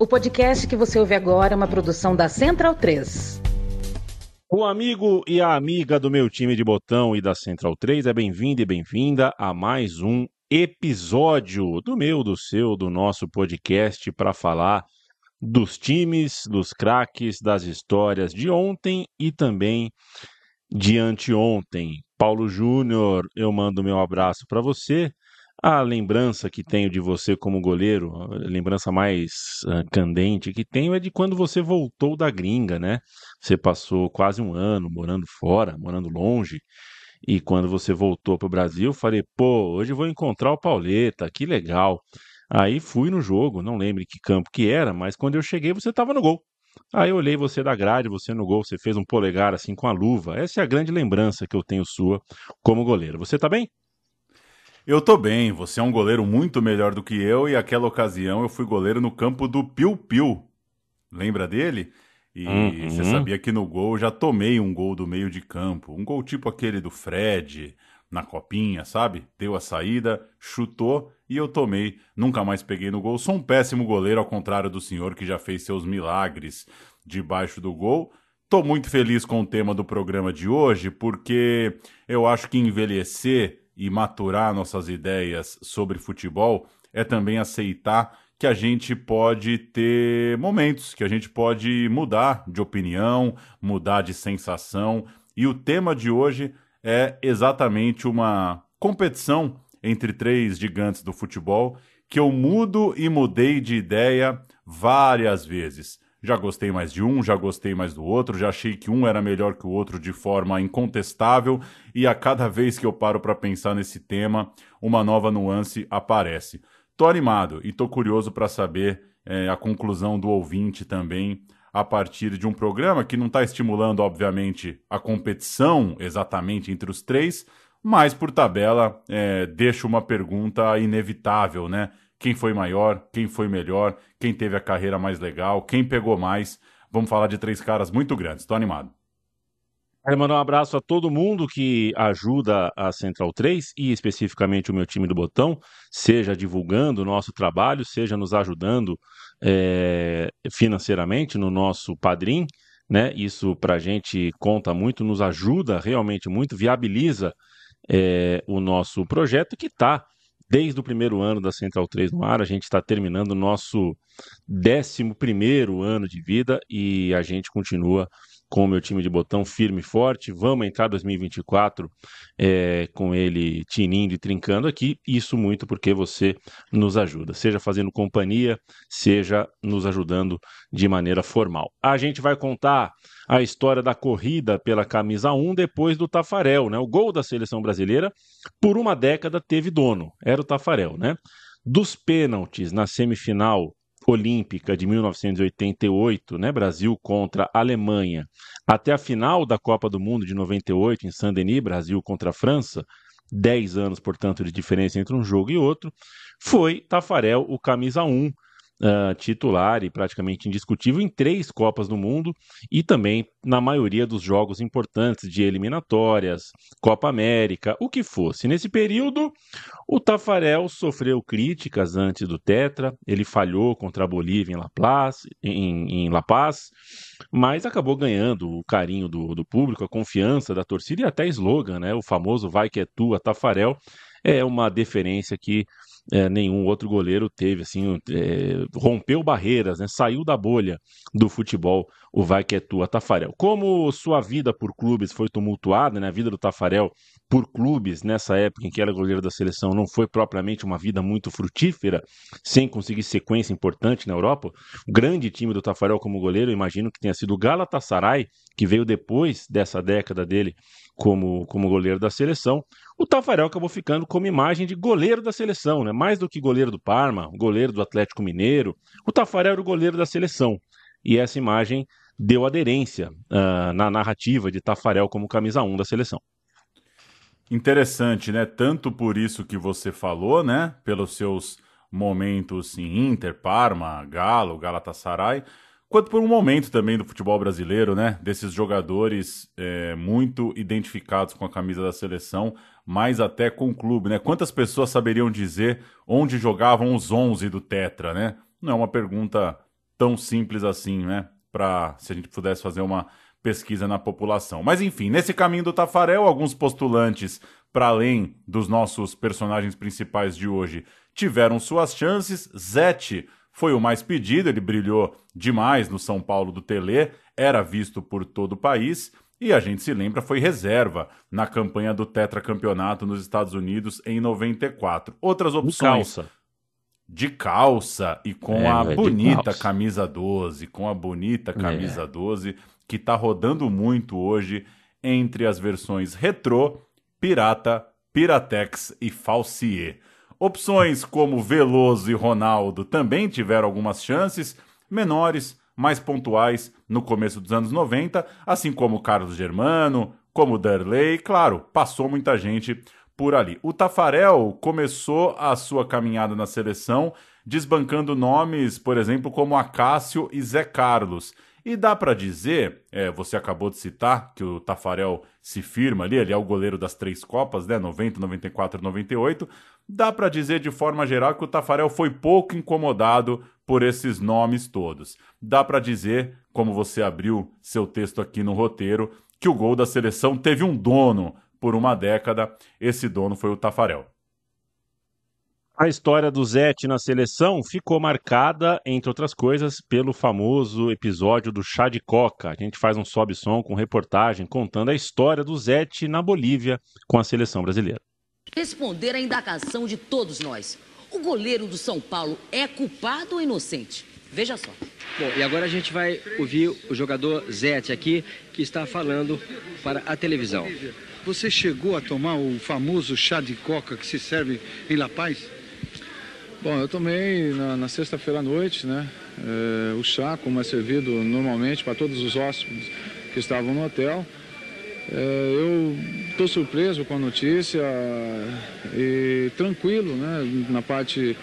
O podcast que você ouve agora é uma produção da Central 3. O amigo e a amiga do meu time de botão e da Central 3 é bem-vindo e bem-vinda a mais um episódio do meu, do seu, do nosso podcast para falar dos times, dos craques, das histórias de ontem e também de anteontem. Paulo Júnior, eu mando meu abraço para você. A lembrança que tenho de você como goleiro, a lembrança mais uh, candente que tenho é de quando você voltou da gringa, né? Você passou quase um ano morando fora, morando longe. E quando você voltou para o Brasil, falei, pô, hoje vou encontrar o Pauleta, que legal. Aí fui no jogo, não lembro que campo que era, mas quando eu cheguei você estava no gol. Aí eu olhei você da grade, você no gol, você fez um polegar assim com a luva. Essa é a grande lembrança que eu tenho sua como goleiro. Você tá bem? Eu tô bem, você é um goleiro muito melhor do que eu e aquela ocasião eu fui goleiro no campo do Piu Piu. Lembra dele? E uhum. você sabia que no gol eu já tomei um gol do meio de campo, um gol tipo aquele do Fred na copinha, sabe? Deu a saída, chutou e eu tomei. Nunca mais peguei no gol. Sou um péssimo goleiro, ao contrário do senhor que já fez seus milagres debaixo do gol. Tô muito feliz com o tema do programa de hoje, porque eu acho que envelhecer e maturar nossas ideias sobre futebol é também aceitar que a gente pode ter momentos, que a gente pode mudar de opinião, mudar de sensação. E o tema de hoje é exatamente uma competição entre três gigantes do futebol que eu mudo e mudei de ideia várias vezes. Já gostei mais de um, já gostei mais do outro, já achei que um era melhor que o outro de forma incontestável, e a cada vez que eu paro para pensar nesse tema, uma nova nuance aparece. Tô animado e tô curioso para saber é, a conclusão do ouvinte também a partir de um programa que não está estimulando, obviamente, a competição exatamente entre os três, mas por tabela é, deixa uma pergunta inevitável, né? Quem foi maior, quem foi melhor, quem teve a carreira mais legal, quem pegou mais. Vamos falar de três caras muito grandes. Estou animado. Quero mandar um abraço a todo mundo que ajuda a Central 3 e especificamente o meu time do Botão, seja divulgando o nosso trabalho, seja nos ajudando é, financeiramente no nosso padrim. Né? Isso para a gente conta muito, nos ajuda realmente muito, viabiliza é, o nosso projeto que está Desde o primeiro ano da Central 3 no ar, a gente está terminando o nosso 11 ano de vida e a gente continua com o meu time de botão firme e forte. Vamos entrar 2024 é, com ele tinindo e trincando aqui. Isso muito porque você nos ajuda, seja fazendo companhia, seja nos ajudando de maneira formal. A gente vai contar a história da corrida pela camisa 1 depois do Tafarel, né? O gol da seleção brasileira por uma década teve dono, era o Tafarel, né? Dos pênaltis na semifinal Olímpica de 1988, né, Brasil contra Alemanha, até a final da Copa do Mundo de 98 em Saint-Denis, Brasil contra a França, 10 anos, portanto, de diferença entre um jogo e outro, foi Tafarel o camisa 1 uh, titular e praticamente indiscutível em três Copas do Mundo e também na maioria dos jogos importantes de eliminatórias, Copa América, o que fosse. Nesse período, o Tafarel sofreu críticas antes do Tetra, ele falhou contra a Bolívia em La Paz, em, em La Paz mas acabou ganhando o carinho do, do público, a confiança da torcida e até slogan, né? O famoso Vai que é tua, Tafarel, é uma deferência que é, nenhum outro goleiro teve, assim, é, rompeu barreiras, né, saiu da bolha do futebol, o vai que é tua, Tafarel. Como sua vida por clubes foi tumultuada, né, a vida do Tafarel por clubes nessa época em que era goleiro da seleção não foi propriamente uma vida muito frutífera, sem conseguir sequência importante na Europa, o grande time do Tafarel como goleiro, imagino que tenha sido o Galatasaray, que veio depois dessa década dele como, como goleiro da seleção, o Tafarel acabou ficando como imagem de goleiro da seleção, né? mais do que goleiro do Parma, goleiro do Atlético Mineiro. O Tafarel era o goleiro da seleção. E essa imagem deu aderência uh, na narrativa de Tafarel como camisa 1 da seleção. Interessante, né? Tanto por isso que você falou, né? Pelos seus momentos em Inter, Parma, Galo, Galatasaray, quanto por um momento também do futebol brasileiro, né? Desses jogadores é, muito identificados com a camisa da seleção, mas até com o clube, né? Quantas pessoas saberiam dizer onde jogavam os 11 do Tetra, né? Não é uma pergunta tão simples assim, né? Para se a gente pudesse fazer uma pesquisa na população. Mas enfim, nesse caminho do Tafarel, alguns postulantes, para além dos nossos personagens principais de hoje, tiveram suas chances. Zete foi o mais pedido, ele brilhou demais no São Paulo do Tele, era visto por todo o país. E a gente se lembra, foi reserva na campanha do tetracampeonato nos Estados Unidos em 94. Outras opções. Calça. De calça e com É, a de bonita camisa 12, com a bonita É. camisa 12, que está rodando muito hoje entre as versões retrô, pirata, piratex e falsier. Opções como Veloso e Ronaldo também tiveram algumas chances, menores, mais pontuais no começo dos anos 90, assim como Carlos Germano, como Darley, claro, passou muita gente por ali. O Tafarel começou a sua caminhada na seleção desbancando nomes, por exemplo, como Acácio e Zé Carlos. E dá para dizer, é, você acabou de citar que o Tafarel se firma ali, ele é o goleiro das três Copas, né, 90, 94 e 98. Dá para dizer de forma geral que o Tafarel foi pouco incomodado por esses nomes todos. Dá para dizer, como você abriu seu texto aqui no roteiro, que o gol da seleção teve um dono por uma década. Esse dono foi o Tafarel. A história do Zete na seleção ficou marcada, entre outras coisas, pelo famoso episódio do chá de coca. A gente faz um sobe-som com reportagem contando a história do Zete na Bolívia com a seleção brasileira. Responder à indagação de todos nós. O goleiro do São Paulo é culpado ou inocente? Veja só. Bom, e agora a gente vai ouvir o jogador Zete aqui, que está falando para a televisão. Você chegou a tomar o famoso chá de coca que se serve em La Paz? Bom, eu tomei na, na sexta-feira à noite, né? é, o chá, como é servido normalmente para todos os hóspedes que estavam no hotel. É, eu estou surpreso com a notícia e tranquilo, né? Na parte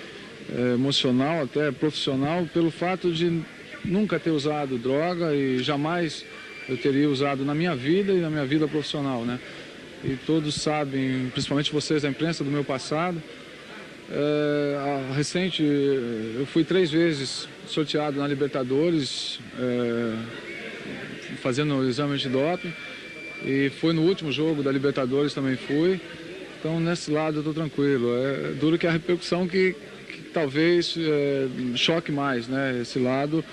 é, emocional, até profissional, pelo fato de nunca ter usado droga e jamais eu teria usado na minha vida e na minha vida profissional, né? E todos sabem, principalmente vocês da imprensa, do meu passado. É, recente, eu fui três vezes sorteado na Libertadores, é, fazendo o exame de doping. E foi no último jogo da Libertadores também fui. Então, nesse lado, eu estou tranquilo. É duro que a repercussão que, que talvez é, choque mais, né? Esse lado.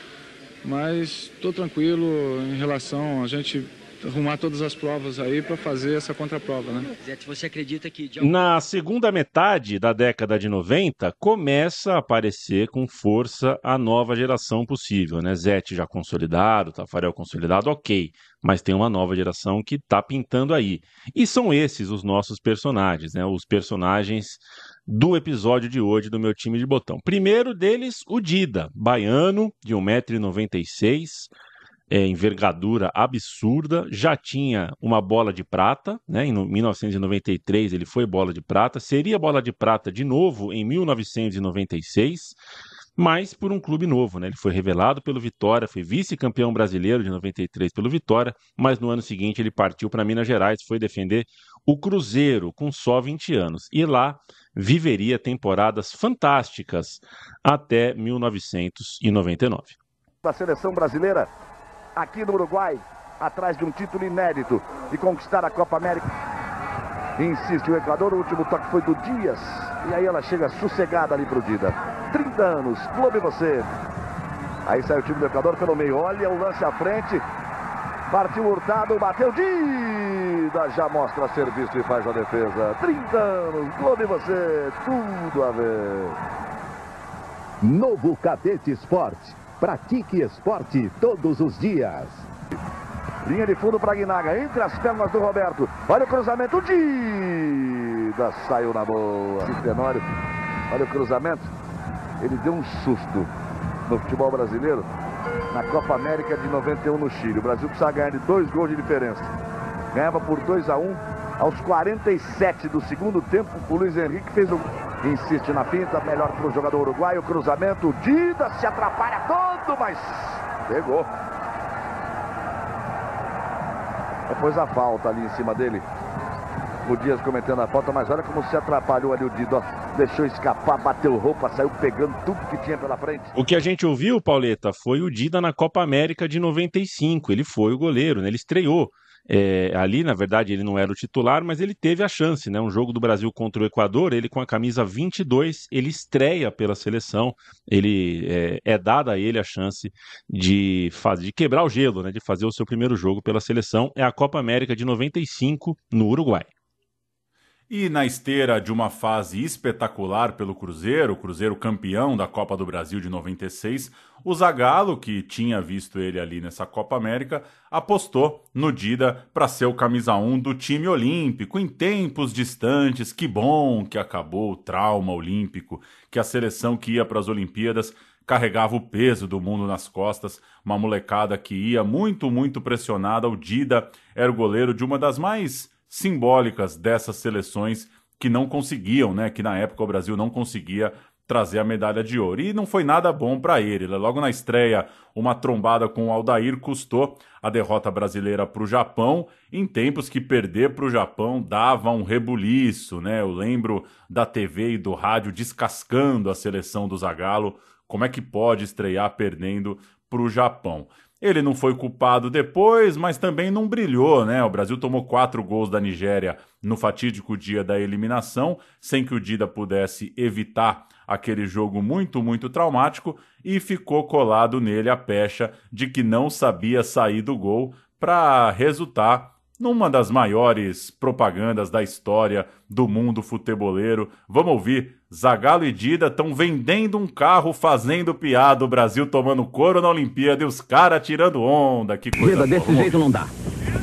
Mas estou tranquilo em relação a gente arrumar todas as provas aí para fazer essa contraprova, né? Zete, você acredita que... De... Na segunda metade da década de 90, começa a aparecer com força a nova geração possível, né? Zete já consolidado, Tafarel consolidado, ok. Mas tem uma nova geração que está pintando aí. E são esses os nossos personagens, né? Os personagens do episódio de hoje do meu time de botão. Primeiro deles, o Dida, baiano, de 1,96m, é, envergadura absurda, já tinha uma bola de prata, né? Em 1993 ele foi bola de prata, seria bola de prata de novo em 1996, mas por um clube novo, né? Ele foi revelado pelo Vitória, foi vice-campeão brasileiro de 93 pelo Vitória, mas no ano seguinte ele partiu para Minas Gerais, foi defender o Cruzeiro com só 20 anos e lá viveria temporadas fantásticas até 1999. Da seleção brasileira aqui no Uruguai, atrás de um título inédito de conquistar a Copa América. Insiste o Equador, o último toque foi do Dias. E aí ela chega sossegada ali pro Dida. 30 anos, clube você. Aí sai o time do Equador pelo meio. Olha o lance à frente. Partiu Hurtado, bateu Dida. Já mostra serviço e faz a defesa. 30 anos, clube você. Tudo a ver. Novo Cadete Esporte. Pratique esporte todos os dias. Linha de fundo para Guinaga, entre as pernas do Roberto. Olha o cruzamento, Dida saiu na boa. Tenório, olha o cruzamento. Ele deu um susto no futebol brasileiro na Copa América de 91 no Chile. O Brasil precisava ganhar de dois gols de diferença. Ganhava por 2 a 1 um, aos 47 do segundo tempo. O Luiz Henrique fez o. Insiste na pinta, melhor para o jogador uruguaio. Cruzamento, Dida se atrapalha todo, mas pegou. Depois a falta ali em cima dele. O Dias cometendo a falta, mas olha como se atrapalhou ali o Dida. Ó. Deixou escapar, bateu roupa, saiu pegando tudo que tinha pela frente. O que a gente ouviu, Pauleta, foi o Dida na Copa América de 95. Ele foi o goleiro, né? Ele estreou. É, ali, na verdade, ele não era o titular, mas ele teve a chance, né? Um jogo do Brasil contra o Equador, ele com a camisa 22, ele estreia pela seleção, ele é, é dada a ele a chance de, fazer, de quebrar o gelo, né? De fazer o seu primeiro jogo pela seleção. É a Copa América de 95 no Uruguai. E na esteira de uma fase espetacular pelo Cruzeiro, o Cruzeiro campeão da Copa do Brasil de 96, o Zagallo, que tinha visto ele ali nessa Copa América, apostou no Dida para ser o camisa 1 do time olímpico em tempos distantes. Que bom que acabou o trauma olímpico, que a seleção que ia para as Olimpíadas carregava o peso do mundo nas costas, uma molecada que ia muito, muito pressionada. O Dida era o goleiro de uma das mais simbólicas dessas seleções que não conseguiam, né? Que na época o Brasil não conseguia trazer a medalha de ouro. E não foi nada bom para ele. Logo na estreia, uma trombada com o Aldair custou a derrota brasileira para o Japão, em tempos que perder para o Japão dava um rebuliço, né? Eu lembro da TV e do rádio descascando a seleção do Zagallo. Como é que pode estrear perdendo para o Japão? Ele não foi culpado depois, mas também não brilhou, né? O Brasil tomou quatro gols da Nigéria no fatídico dia da eliminação, sem que o Dida pudesse evitar aquele jogo muito, muito traumático e ficou colado nele a pecha de que não sabia sair do gol para resultar numa das maiores propagandas da história do mundo futeboleiro. Vamos ouvir. Zagallo e Dida estão vendendo um carro fazendo piada, o Brasil tomando couro na Olimpíada e os caras tirando onda. Que coisa Dida, desse jeito não dá.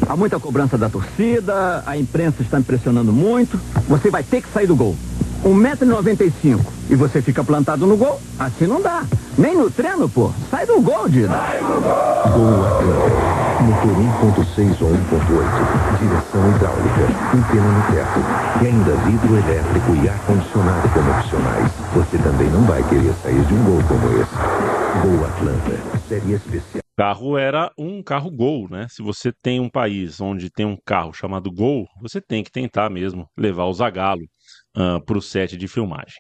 Há muita cobrança da torcida, a imprensa está impressionando muito. Você vai ter que sair do gol. 1,95m e você fica plantado no gol? Assim não dá. Nem no treino, pô. Sai do gol, Dida. Sai do gol! Gol. Motor 1.6 ou 1.8. Direção hidráulica. Antena no teto. E ainda vidro elétrico e ar-condicionado como opcionais. Você também não vai querer sair de um gol como esse. Gol Atlanta. Série especial. Carro era um carro Gol, né? Se você tem um país onde tem um carro chamado Gol, você tem que tentar mesmo levar o Zagalo uh, para o set de filmagem.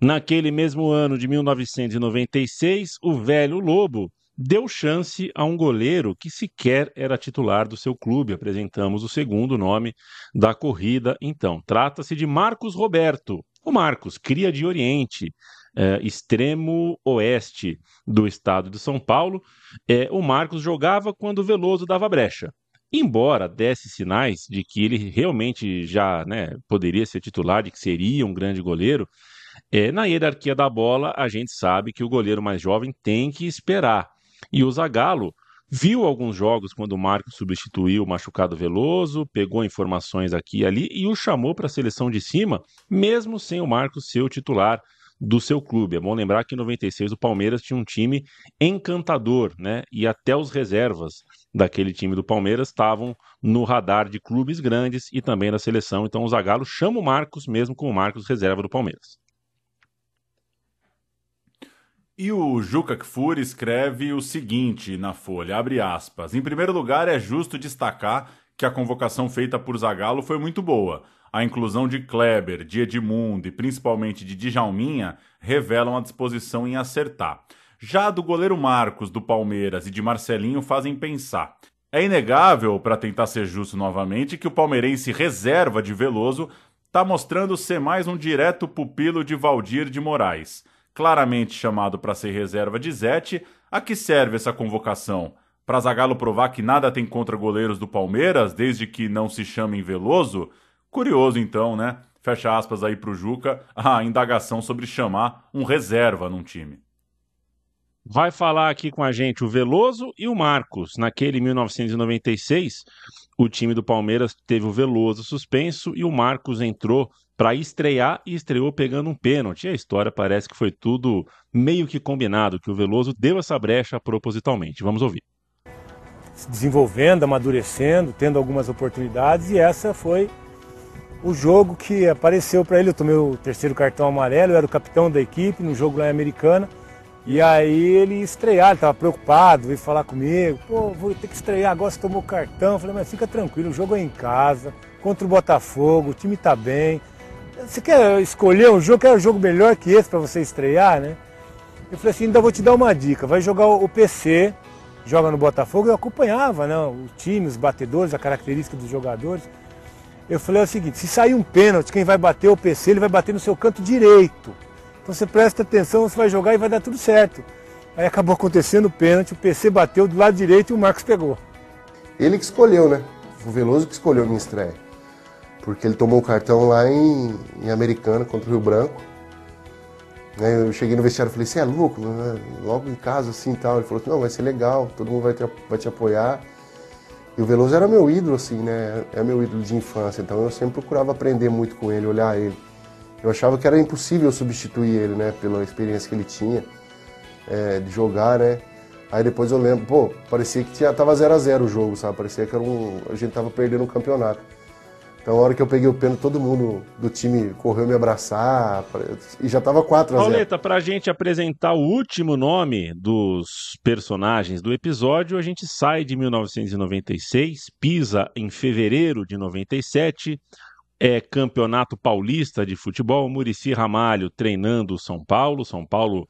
Naquele mesmo ano de 1996, o velho Lobo deu chance a um goleiro que sequer era titular do seu clube. Apresentamos o segundo nome da corrida, então. Trata-se de Marcos Roberto. O Marcos, cria de Oriente, eh, extremo oeste do estado de São Paulo. Eh, o Marcos jogava quando o Veloso dava brecha. Embora desse sinais de que ele realmente já né, poderia ser titular, de que seria um grande goleiro, é, na hierarquia da bola, a gente sabe que o goleiro mais jovem tem que esperar. E o Zagallo viu alguns jogos quando o Marcos substituiu o machucado Veloso, pegou informações aqui e ali e o chamou para a seleção de cima, mesmo sem o Marcos ser o titular do seu clube. É bom lembrar que em 96 o Palmeiras tinha um time encantador, né? E até os reservas daquele time do Palmeiras estavam no radar de clubes grandes e também da seleção. Então o Zagallo chama o Marcos mesmo com o Marcos reserva do Palmeiras. E o Juca Kfouri escreve o seguinte na Folha, abre aspas. Em primeiro lugar, é justo destacar que a convocação feita por Zagallo foi muito boa. A inclusão de Kleber, de Edmundo e principalmente de Djalminha revelam a disposição em acertar. Já do goleiro Marcos, do Palmeiras e de Marcelinho fazem pensar. É inegável, para tentar ser justo novamente, que o palmeirense reserva de Veloso está mostrando ser mais um direto pupilo de Valdir de Moraes claramente chamado para ser reserva de Zete. A que serve essa convocação? Para Zagallo provar que nada tem contra goleiros do Palmeiras, desde que não se chamem Veloso? Curioso então, né? Fecha aspas aí pro Juca, a indagação sobre chamar um reserva num time. Vai falar aqui com a gente o Veloso e o Marcos. Naquele 1996, o time do Palmeiras teve o Veloso suspenso e o Marcos entrou para estrear e estreou pegando um pênalti. E a história parece que foi tudo meio que combinado, que o Veloso deu essa brecha propositalmente. Vamos ouvir. Se desenvolvendo, amadurecendo, tendo algumas oportunidades e essa foi o jogo que apareceu para ele. Eu tomei o terceiro cartão amarelo, eu era o capitão da equipe no jogo lá em Americana E aí ele estrear, ele tava preocupado, veio falar comigo, pô, vou ter que estrear agora, você tomou cartão. Eu falei, mas fica tranquilo, o jogo é em casa, contra o Botafogo, o time tá bem. Você quer escolher um jogo, quer um jogo melhor que esse para você estrear, né? Eu falei assim, ainda vou te dar uma dica, vai jogar o PC, joga no Botafogo, eu acompanhava né, o time, os batedores, a característica dos jogadores. Eu falei é o seguinte, se sair um pênalti, quem vai bater o PC, ele vai bater no seu canto direito. Então você presta atenção, você vai jogar e vai dar tudo certo. Aí acabou acontecendo o pênalti, o PC bateu do lado direito e o Marcos pegou. Ele que escolheu, né? O Veloso que escolheu a minha estreia. Porque ele tomou o cartão lá em, em Americana contra o Rio Branco. Eu cheguei no vestiário e falei, você é louco? Logo em casa assim e tal. Ele falou, não, vai ser legal, todo mundo vai te, vai te apoiar. E o Veloso era meu ídolo, assim, né? É meu ídolo de infância, então eu sempre procurava aprender muito com ele, olhar ele. Eu achava que era impossível substituir ele, né? Pela experiência que ele tinha é, de jogar, né? Aí depois eu lembro, pô, parecia que tinha, tava 0 a 0 o jogo, sabe? Parecia que era um, a gente tava perdendo o um campeonato. Então, a hora que eu peguei o pênalti, todo mundo do time correu me abraçar e já tava 4 a 0. Pauleta, pra gente apresentar o último nome dos personagens do episódio, a gente sai de 1996, pisa em fevereiro de 97, é campeonato paulista de futebol, Murici Ramalho treinando o São Paulo, São Paulo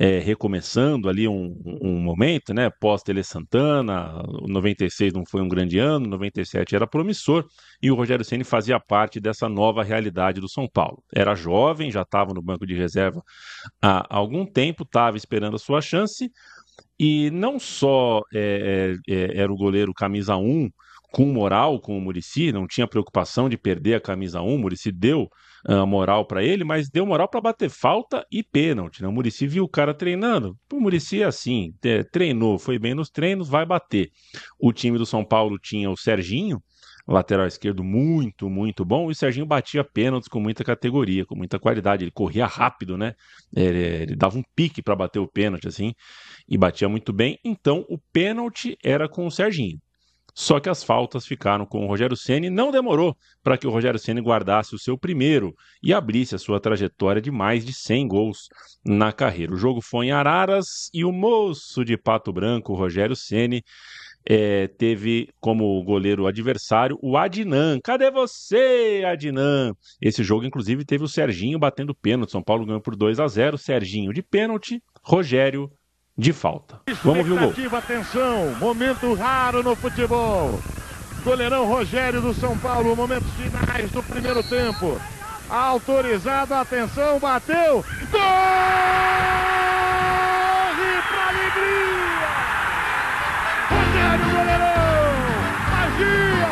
é, recomeçando ali um, um momento, né? Pós Tele Santana, 96 não foi um grande ano, 97 era promissor e o Rogério Ceni fazia parte dessa nova realidade do São Paulo. Era jovem, já estava no banco de reserva há algum tempo, estava esperando a sua chance e não só é, é, é era o goleiro camisa 1 com moral com o Murici, não tinha preocupação de perder a camisa 1, o Murici deu uh, moral para ele, mas deu moral para bater falta e pênalti. Né? O Murici viu o cara treinando. O Murici é assim, é, treinou, foi bem nos treinos, vai bater. O time do São Paulo tinha o Serginho, lateral esquerdo muito, muito bom, e o Serginho batia pênaltis com muita categoria, com muita qualidade. Ele corria rápido, né? Ele, ele dava um pique para bater o pênalti, assim, e batia muito bem. Então, o pênalti era com o Serginho. Só que as faltas ficaram com o Rogério Ceni. Não demorou para que o Rogério Ceni guardasse o seu primeiro e abrisse a sua trajetória de mais de 100 gols na carreira. O jogo foi em Araras e o moço de Pato Branco, Rogério Ceni, é, teve como goleiro adversário o Adnan. Cadê você, Adnan? Esse jogo, inclusive, teve o Serginho batendo pênalti. São Paulo ganhou por 2 a 0. Serginho de pênalti, Rogério de falta. Vamos ver o gol. Atenção, momento raro no futebol. Goleirão Rogério do São Paulo, momentos finais do primeiro tempo. Autorizado, atenção, bateu. Gol! E pra alegria! Rogério Goleirão! Magia!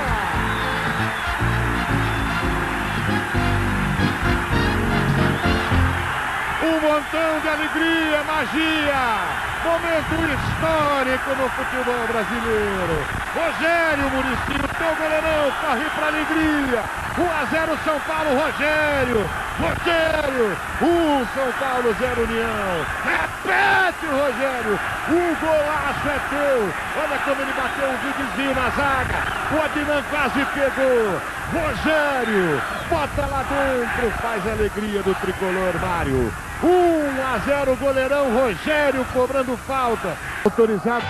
Um montão de alegria, magia! Momento histórico no futebol brasileiro. Rogério Murici, teu goleirão, corre para alegria. 1 a 0 São Paulo, Rogério. Rogério, 1 São Paulo, 0 União. Repete, Rogério. O golaço é teu. Olha como ele bateu um videozinho na zaga. O Adnan quase pegou. Rogério, bota lá dentro, faz a alegria do tricolor, Mário. 1 a 0, goleirão Rogério cobrando falta. Autorizado.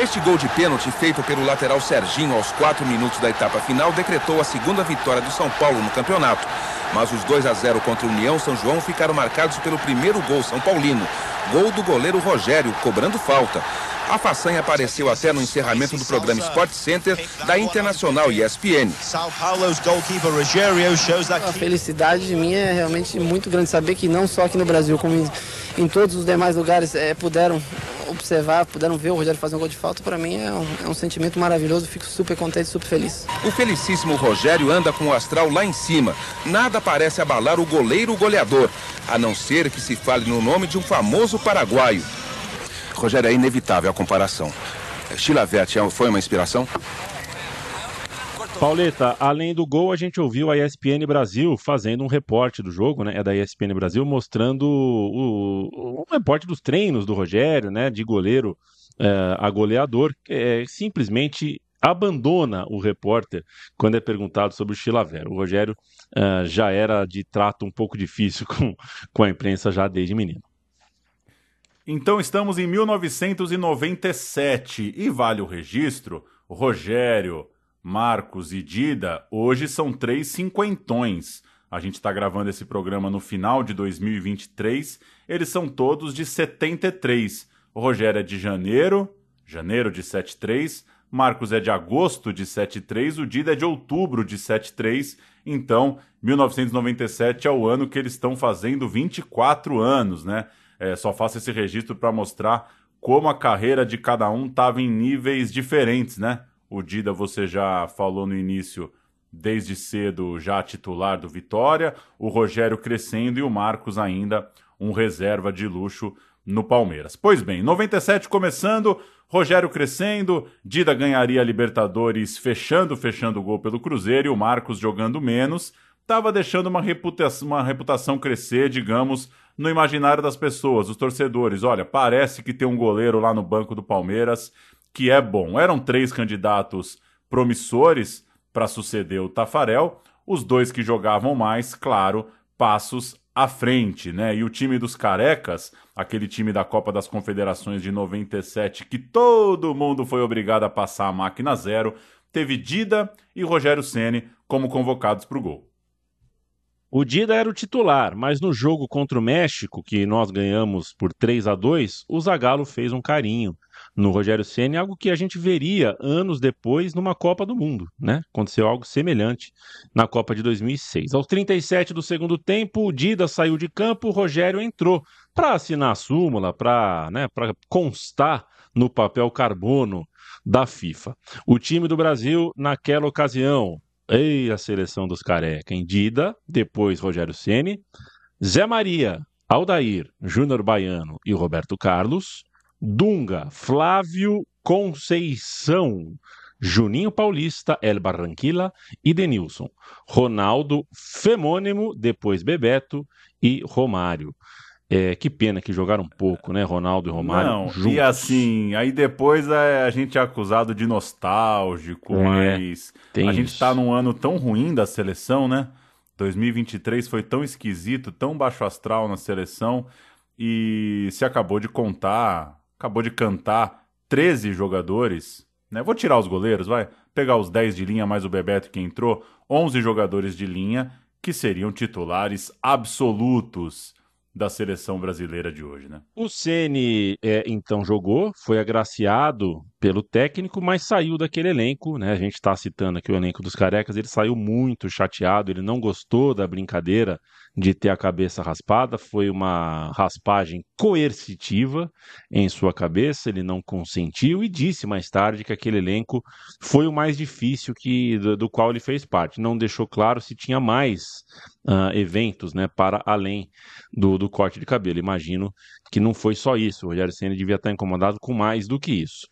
Este gol de pênalti feito pelo lateral Serginho aos 4 minutos da etapa final decretou a segunda vitória do São Paulo no campeonato. Mas os 2 a 0 contra o União São João ficaram marcados pelo primeiro gol São Paulino. Gol do goleiro Rogério, cobrando falta. A façanha apareceu até no encerramento do programa Sport Center da Internacional ESPN. A felicidade de mim é realmente muito grande saber que não só aqui no Brasil, como em, em todos os demais lugares é, puderam observar, puderam ver o Rogério fazer um gol de falta, para mim é um, é um, sentimento maravilhoso, fico super contente, super feliz. O felicíssimo Rogério anda com o astral lá em cima. Nada parece abalar o goleiro goleador, a não ser que se fale no nome de um famoso paraguaio. Rogério, é inevitável a comparação. Chilavert foi uma inspiração? Pauleta, além do gol, a gente ouviu a ESPN Brasil fazendo um reporte do jogo, né? É da ESPN Brasil, mostrando o, o um reporte dos treinos do Rogério, né? De goleiro é, a goleador. É, simplesmente abandona o repórter quando é perguntado sobre o Chilavert. O Rogério uh, já era de trato um pouco difícil com, com a imprensa já desde menino. Então estamos em 1997 e vale o registro, Rogério, Marcos e Dida hoje são três cinquentões. A gente está gravando esse programa no final de 2023. Eles são todos de 73. O Rogério é de janeiro, janeiro de 73. Marcos é de agosto de 73. O Dida é de outubro de 73. Então, 1997 é o ano que eles estão fazendo 24 anos, né? É, só faço esse registro para mostrar como a carreira de cada um estava em níveis diferentes, né? O Dida, você já falou no início, desde cedo já titular do Vitória, o Rogério crescendo e o Marcos ainda um reserva de luxo no Palmeiras. Pois bem, 97 começando, Rogério crescendo, Dida ganharia a Libertadores fechando, fechando o gol pelo Cruzeiro e o Marcos jogando menos, estava deixando uma reputação, uma reputação crescer, digamos, no imaginário das pessoas, os torcedores. Olha, parece que tem um goleiro lá no banco do Palmeiras que é bom. Eram três candidatos promissores para suceder o Tafarel, os dois que jogavam mais, claro, passos à frente, né? E o time dos carecas, aquele time da Copa das Confederações de 97, que todo mundo foi obrigado a passar a máquina zero, teve Dida e Rogério Ceni como convocados para o gol. O Dida era o titular, mas no jogo contra o México, que nós ganhamos por 3 a 2, o Zagallo fez um carinho no Rogério Ceni, algo que a gente veria anos depois numa Copa do Mundo, né? Aconteceu algo semelhante na Copa de 2006. Aos 37 do segundo tempo, o Dida saiu de campo, o Rogério entrou para assinar a súmula, para né, constar no papel carbono da FIFA. O time do Brasil naquela ocasião, ei, a seleção dos careca, Dida, depois Rogério Ceni, Zé Maria, Aldair, Júnior Baiano e Roberto Carlos, Dunga, Flávio Conceição, Juninho Paulista, El Barranquilla e Denilson. Ronaldo, Femônimo, depois Bebeto e Romário. É, que pena que jogaram pouco, né, Ronaldo e Romário Não, juntos. E assim, aí depois a, a gente é acusado de nostálgico, É, mas a gente isso. tá num ano tão ruim da seleção, né? 2023 foi tão esquisito, tão baixo astral na seleção e se acabou de contar, acabou de cantar 13 jogadores, né? Vou tirar os goleiros, vai, pegar os 10 de linha mais o Bebeto que entrou, 11 jogadores de linha que seriam titulares absolutos da seleção brasileira de hoje, né? O Ceni é, então jogou, foi agraciado pelo técnico, mas saiu daquele elenco, né? A gente está citando aqui o elenco dos carecas, ele saiu muito chateado, ele não gostou da brincadeira de ter a cabeça raspada, foi uma raspagem coercitiva em sua cabeça, ele não consentiu e disse mais tarde que aquele elenco foi o mais difícil que do, do qual ele fez parte. Não deixou claro se tinha mais ah, eventos, né, para além do, do corte de cabelo. Imagino que não foi só isso. O Rogério Ceni devia estar incomodado com mais do que isso.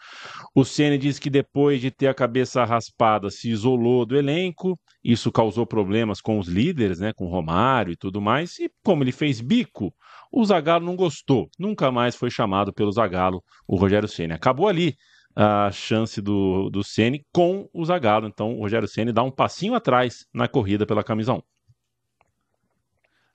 O Ceni diz que depois de ter a cabeça raspada se isolou do elenco. Isso causou problemas com os líderes, né, com Romário e tudo mais. E como ele fez bico, o Zagallo não gostou. Nunca mais foi chamado pelo Zagallo o Rogério Ceni. Acabou ali a chance do, do Ceni com o Zagallo. Então o Rogério Ceni dá um passinho atrás na corrida pela camisa 1.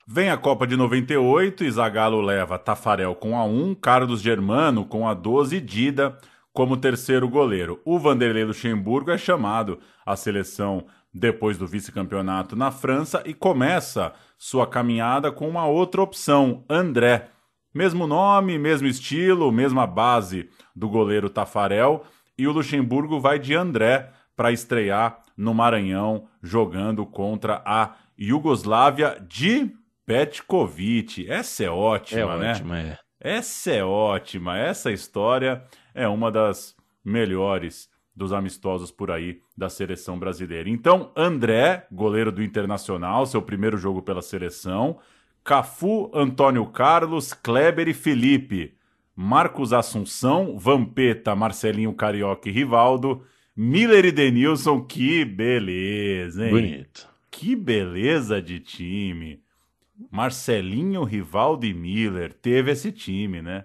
Vem a Copa de 98 e Zagallo leva Tafarel com a 1, Carlos Germano com a 12 e Dida como terceiro goleiro. O Vanderlei Luxemburgo é chamado à seleção depois do vice-campeonato na França e começa sua caminhada com uma outra opção, André. Mesmo nome, mesmo estilo, mesma base do goleiro Tafarel e o Luxemburgo vai de André para estrear no Maranhão jogando contra a Iugoslávia de Petkovic. Essa é ótima, É né? ótima, é. Essa é ótima. Essa história é uma das melhores dos amistosos por aí da seleção brasileira. Então, André, goleiro do Internacional, seu primeiro jogo pela seleção. Cafu, Antônio Carlos, Kleber e Felipe. Marcos Assunção, Vampeta, Marcelinho Carioca e Rivaldo. Miller e Denilson, que beleza, hein? Bonito. Que beleza de time. Marcelinho, Rivaldo e Miller. Teve esse time, né?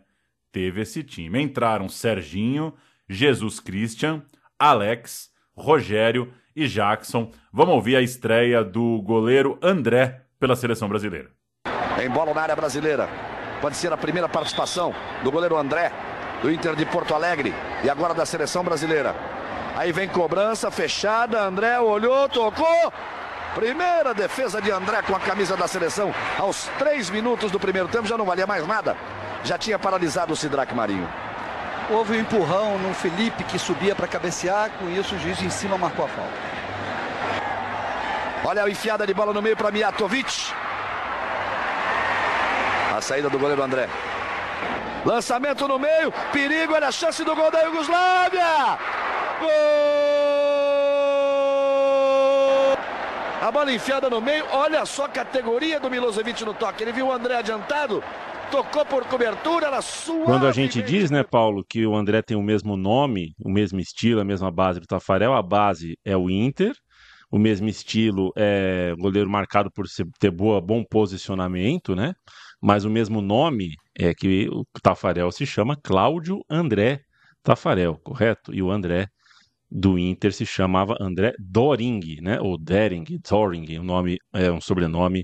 Teve esse time. Entraram Serginho, Jesus Christian, Alex, Rogério e Jackson. Vamos ouvir a estreia do goleiro André pela seleção brasileira. Em bola na área brasileira. Pode ser a primeira participação do goleiro André, do Inter de Porto Alegre e agora da seleção brasileira. Aí vem cobrança fechada, André olhou, tocou. Primeira defesa de André com a camisa da seleção. Aos três minutos do primeiro tempo já não valia mais nada. Já tinha paralisado o Sidraque Marinho. Houve um empurrão no Felipe que subia para cabecear. Com isso, o juiz em cima marcou a falta. Olha a enfiada de bola no meio para Mijatovic. A saída do goleiro André. Lançamento no meio, perigo, olha a chance do gol da Iugoslávia. Gol! A bola enfiada no meio, olha só a categoria do Milosevic no toque. Ele viu o André adiantado, tocou por cobertura, era sua. Quando a gente diz, né, Paulo, que o André tem o mesmo nome, o mesmo estilo, a mesma base do Tafarel, a base é o Inter, o mesmo estilo é goleiro marcado por ter boa, bom posicionamento, né? Mas o mesmo nome é que o Tafarel se chama Cláudio André Tafarel, correto? E o André do Inter se chamava André Doring, né? Ou Dering, Doring, um nome, é um sobrenome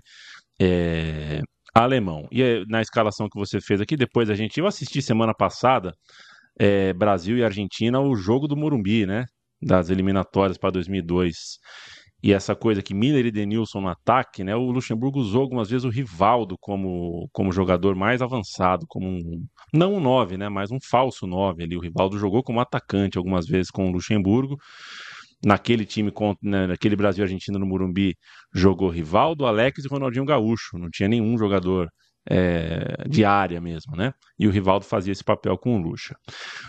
é, alemão. E é, na escalação que você fez aqui, depois a gente, eu assisti semana passada é, Brasil e Argentina o jogo do Morumbi, né? Das eliminatórias para 2002 e essa coisa que Miller e Denilson no ataque, né? O Luxemburgo usou algumas vezes o Rivaldo como, como jogador mais avançado, como um não um 9, né, mas um falso 9 ali. O Rivaldo jogou como atacante algumas vezes com o Luxemburgo. Naquele time, né, naquele Brasil Argentina no Murumbi, jogou Rivaldo, Alex e Ronaldinho Gaúcho. Não tinha nenhum jogador é, de área mesmo, né? E o Rivaldo fazia esse papel com o Lucha.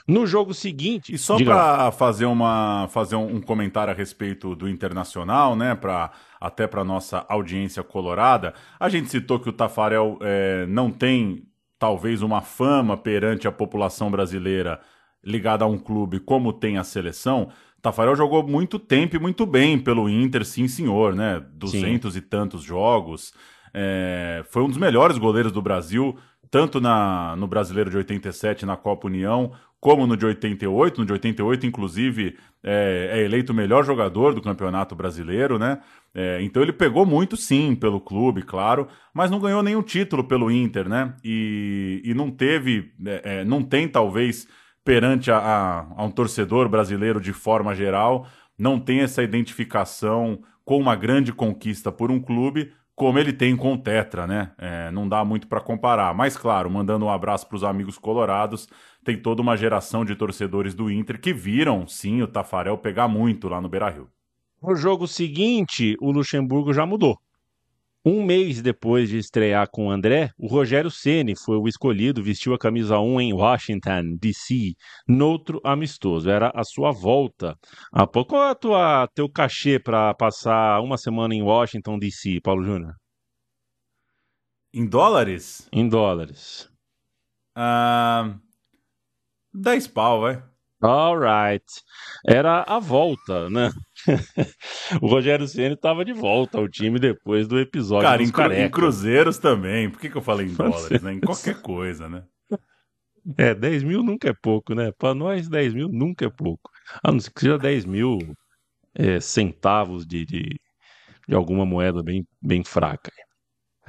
No jogo seguinte. E só para fazer, uma, fazer um comentário a respeito do Internacional, né? Pra, até para nossa audiência colorada, a gente citou que o Tafarel é, não tem talvez uma fama perante a população brasileira ligada a um clube como tem a seleção. Tafarel jogou muito tempo e muito bem pelo Inter, sim senhor, né? Duzentos e tantos jogos. É, foi um dos melhores goleiros do Brasil, tanto na, no Brasileiro de 87, na Copa União, como no de 88. No de 88, inclusive, é, é eleito o melhor jogador do Campeonato Brasileiro, né? É, então ele pegou muito, sim, pelo clube, claro, mas não ganhou nenhum título pelo Inter, né? E, e não teve, é, é, não tem, talvez, perante a, a, a um torcedor brasileiro de forma geral, não tem essa identificação com uma grande conquista por um clube, como ele tem com o Tetra, né? É, não dá muito para comparar. Mas, claro, mandando um abraço para os amigos colorados, tem toda uma geração de torcedores do Inter que viram, sim, o Tafarel pegar muito lá no Beira-Rio. No jogo seguinte, o Luxemburgo já mudou. Um mês depois de estrear com o André, o Rogério Ceni foi o escolhido, vestiu a camisa 1 em Washington, D.C., noutro amistoso. Era a sua volta. Ah, qual é o tua, teu cachê para passar uma semana em Washington, D.C., Paulo Júnior? Em dólares? Em dólares. Ah, 10 pau, vai. Alright. Era a volta, né? o Rogério Ceni estava de volta ao time depois do episódio Cara, em, cru, em, cruzeiros também. Por que, que eu falei em dólares, né? Em qualquer coisa, né? É, 10 mil nunca é pouco, né? Para nós, 10 mil nunca é pouco. A não ser que seja 10 mil é, centavos de, de, de, alguma moeda bem, bem fraca.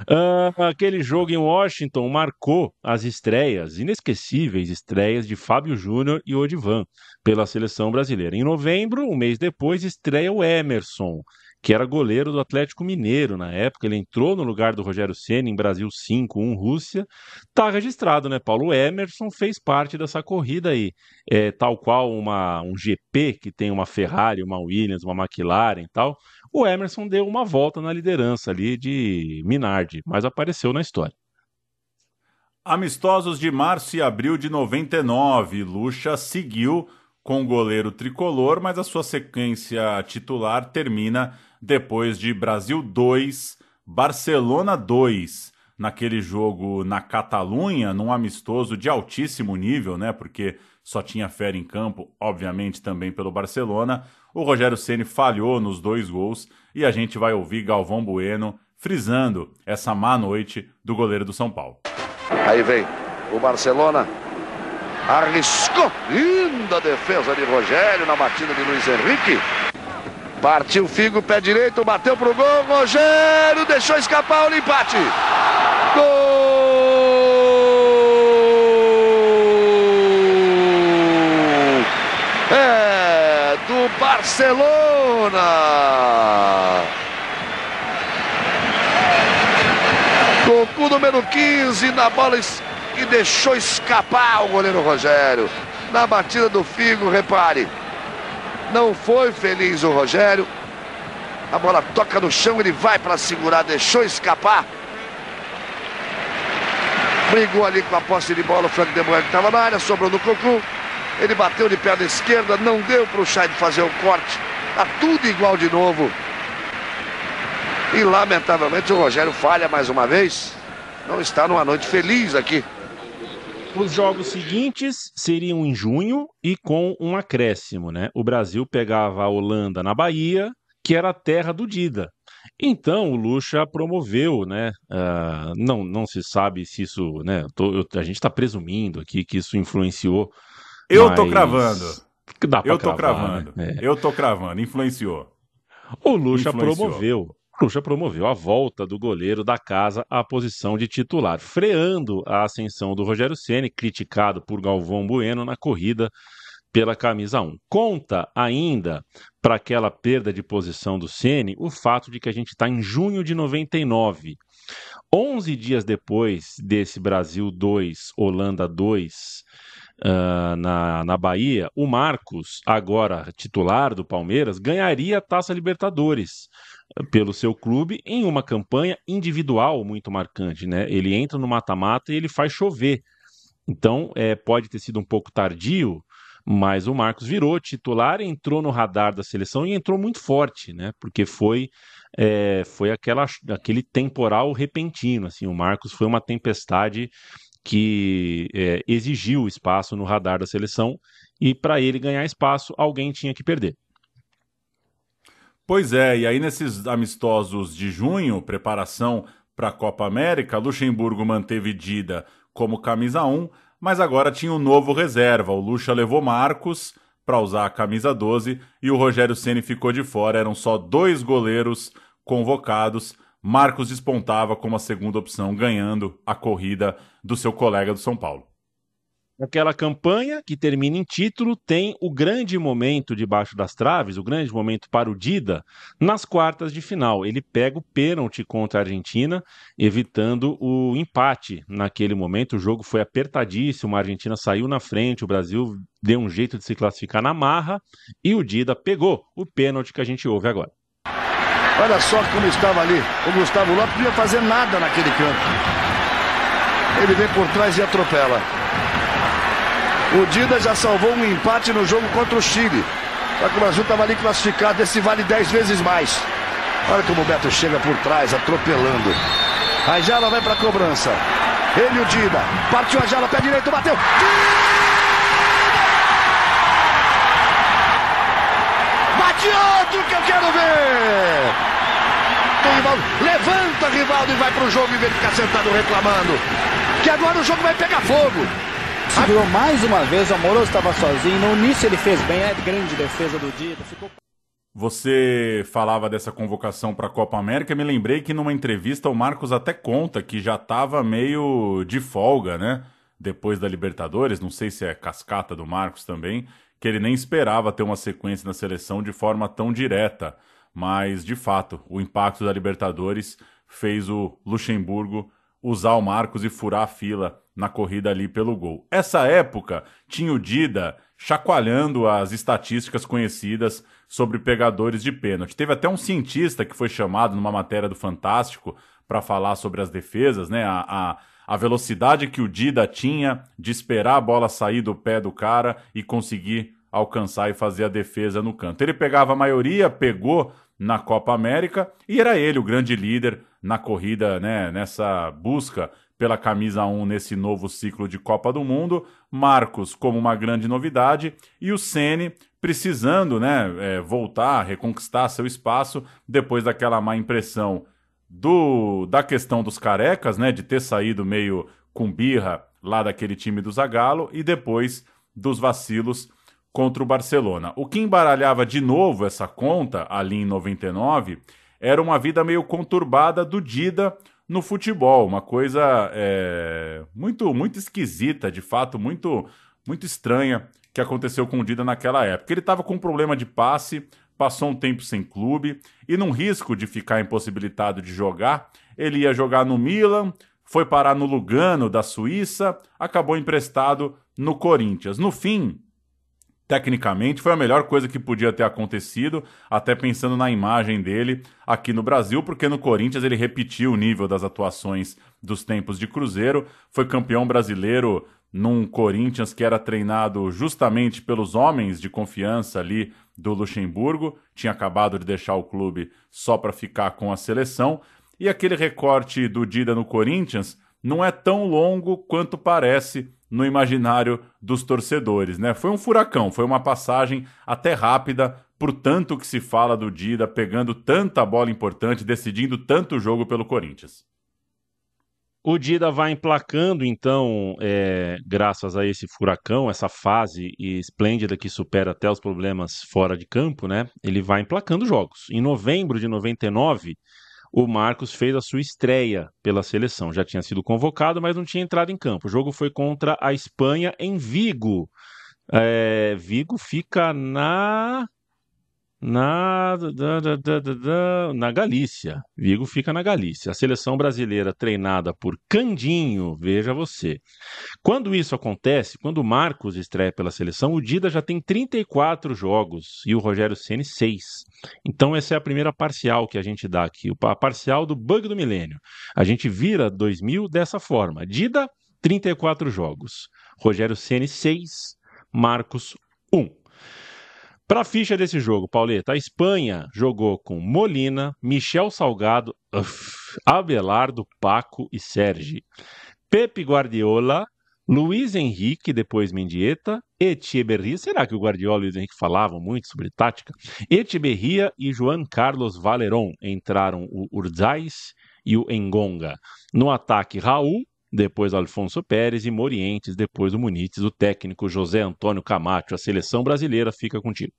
Uh, aquele jogo em Washington marcou as estreias, inesquecíveis estreias de Fábio Júnior e Odivan pela seleção brasileira. Em novembro, um mês depois, estreia o Emerson, que era goleiro do Atlético Mineiro na época. Ele entrou no lugar do Rogério Senna em Brasil 5-1 Rússia. Tá registrado, né, Paulo? Emerson fez parte dessa corrida aí. É, tal qual uma, um GP que tem uma Ferrari, uma Williams, uma McLaren e tal o Emerson deu uma volta na liderança ali de Minardi, mas apareceu na história. Amistosos de março e abril de 99. Lucha seguiu com o goleiro tricolor, mas a sua sequência titular termina depois de Brasil 2, Barcelona 2. Naquele jogo na Catalunha, num amistoso de altíssimo nível, né? Porque só tinha fera em campo, obviamente também pelo Barcelona. O Rogério Ceni falhou nos dois gols e a gente vai ouvir Galvão Bueno frisando essa má noite do goleiro do São Paulo. Aí vem o Barcelona. Arriscou. Linda defesa de Rogério na batida de Luiz Henrique. Partiu Figo, pé direito, bateu pro gol. Rogério deixou escapar o empate. Gol! É do Barcelona. Goku número 15 na bola esquerda que deixou escapar o goleiro Rogério. Na batida do Figo, repare. Não foi feliz o Rogério. A bola toca no chão, ele vai para segurar, deixou escapar. Brigou ali com a posse de bola, o Frank de Boer que estava na área, sobrou no Cocu. Ele bateu de perna esquerda, não deu para o Chay fazer o corte. Tá tudo igual de novo. E lamentavelmente o Rogério falha mais uma vez. Não está numa noite feliz aqui. Os jogos seguintes seriam em junho e com um acréscimo, né? O Brasil pegava a Holanda na Bahia, que era a terra do Dida. Então o Lucha promoveu, né? Uh, não, não se sabe se isso, né? Tô, eu, a gente está presumindo aqui que isso influenciou. Eu mas... tô cravando. Eu tô cravar, cravando. Né? É. Eu tô cravando. Influenciou. O Lucha Influenciou. promoveu. Lucha promoveu a volta do goleiro da casa à posição de titular, freando a ascensão do Rogério Ceni, criticado por Galvão Bueno na corrida pela camisa 1. Conta ainda para aquela perda de posição do Ceni o fato de que a gente está em junho de 99. 11 dias depois desse Brasil 2, Holanda 2, uh, na, na Bahia, o Marcos, agora titular do Palmeiras, ganharia a Taça Libertadores pelo seu clube em uma campanha individual muito marcante, né? Ele entra no mata-mata e ele faz chover. Então, é, pode ter sido um pouco tardio, mas o Marcos virou titular, entrou no radar da seleção e entrou muito forte, né? Porque foi é, foi aquela, aquele temporal repentino, assim. O Marcos foi uma tempestade que é, exigiu espaço no radar da seleção e para ele ganhar espaço, alguém tinha que perder. Pois é, e aí nesses amistosos de junho, preparação para a Copa América, Luxemburgo manteve Dida como camisa 1, mas agora tinha um novo reserva. O Lucha levou Marcos para usar a camisa 12 e o Rogério Ceni ficou de fora. Eram só dois goleiros convocados. Marcos despontava como a segunda opção, ganhando a corrida do seu colega do São Paulo. Aquela campanha que termina em título tem o grande momento debaixo das traves, o grande momento para o Dida, nas quartas de final. Ele pega o pênalti contra a Argentina, evitando o empate naquele momento. O jogo foi apertadíssimo, a Argentina saiu na frente, o Brasil deu um jeito de se classificar na marra e o Dida pegou o pênalti que a gente ouve agora. Olha só como estava ali. O Gustavo Lopes não ia fazer nada naquele campo. Ele vem por trás e atropela. O Dida já salvou um empate no jogo contra o Chile. Só que o Brasil estava ali classificado. Esse vale 10 vezes mais. Olha como o Beto chega por trás, atropelando. A Jala vai para a cobrança. Ele o Dida. Partiu a Jala, pé direito, bateu. Bate outro que eu quero ver. Rivaldo levanta Rivaldo e vai para o jogo em vez de ficar sentado reclamando. Que agora o jogo vai pegar fogo. Segurou mais uma vez, o Amoroso estava sozinho. No início ele fez bem, é grande defesa do Dida. Ficou... Você falava dessa convocação para a Copa América, me lembrei que numa entrevista o Marcos até conta que já estava meio de folga, né? Depois da Libertadores, não sei se é cascata do Marcos também, que ele nem esperava ter uma sequência na seleção de forma tão direta. Mas, de fato, o impacto da Libertadores fez o Luxemburgo usar o Marcos e furar a fila na corrida ali pelo gol. Essa época tinha o Dida chacoalhando as estatísticas conhecidas sobre pegadores de pênalti. Teve até um cientista que foi chamado numa matéria do Fantástico para falar sobre as defesas, né? A, a, a velocidade que o Dida tinha de esperar a bola sair do pé do cara e conseguir alcançar e fazer a defesa no canto. Ele pegava a maioria, pegou na Copa América e era ele o grande líder na corrida, né, nessa busca pela camisa 1 nesse novo ciclo de Copa do Mundo. Marcos como uma grande novidade e o Ceni precisando, né, é, voltar, reconquistar seu espaço depois daquela má impressão do da questão dos carecas, né, de ter saído meio com birra lá daquele time do Zagallo e depois dos vacilos contra o Barcelona. O que embaralhava de novo essa conta ali em 99 era uma vida meio conturbada do Dida no futebol, uma coisa é, muito muito esquisita, de fato, muito muito estranha que aconteceu com o Dida naquela época. Ele estava com um problema de passe, passou um tempo sem clube e num risco de ficar impossibilitado de jogar, ele ia jogar no Milan, foi parar no Lugano da Suíça, acabou emprestado no Corinthians. No fim, tecnicamente, foi a melhor coisa que podia ter acontecido, até pensando na imagem dele aqui no Brasil, porque no Corinthians ele repetiu o nível das atuações dos tempos de Cruzeiro, foi campeão brasileiro num Corinthians que era treinado justamente pelos homens de confiança ali do Luxemburgo, tinha acabado de deixar o clube só para ficar com a seleção, e aquele recorte do Dida no Corinthians não é tão longo quanto parece no imaginário dos torcedores, né? Foi um furacão, foi uma passagem até rápida por tanto que se fala do Dida pegando tanta bola importante, decidindo tanto jogo pelo Corinthians. O Dida vai emplacando, então, é, graças a esse furacão, essa fase esplêndida que supera até os problemas fora de campo, né? Ele vai emplacando jogos. Em novembro de 99, o Marcos fez a sua estreia pela seleção. Já tinha sido convocado, mas não tinha entrado em campo. O jogo foi contra a Espanha em Vigo. É, Vigo fica na na, da, da, da, na Galícia. Vigo fica na Galícia. A seleção brasileira treinada por Candinho, veja você. Quando isso acontece, quando o Marcos estreia pela seleção, o Dida já tem 34 jogos e o Rogério Ceni 6. Então essa é a primeira parcial que a gente dá aqui, a parcial do bug do milênio. A gente vira 2000 dessa forma. Dida 34 jogos, Rogério Ceni 6, Marcos 1. Para a ficha desse jogo, Pauleta, a Espanha jogou com Molina, Michel Salgado, uf, Abelardo, Paco e Sergi. Pepe Guardiola, Luiz Henrique, depois Mendieta, Etieberria. Será que o Guardiola e o Luiz Henrique falavam muito sobre tática? Etieberria e João Carlos Valeron entraram o Urzais e o Engonga. No ataque, Raul, depois Alfonso Pérez e Morientes, depois o Munites, o técnico José Antônio Camacho. A seleção brasileira fica contigo.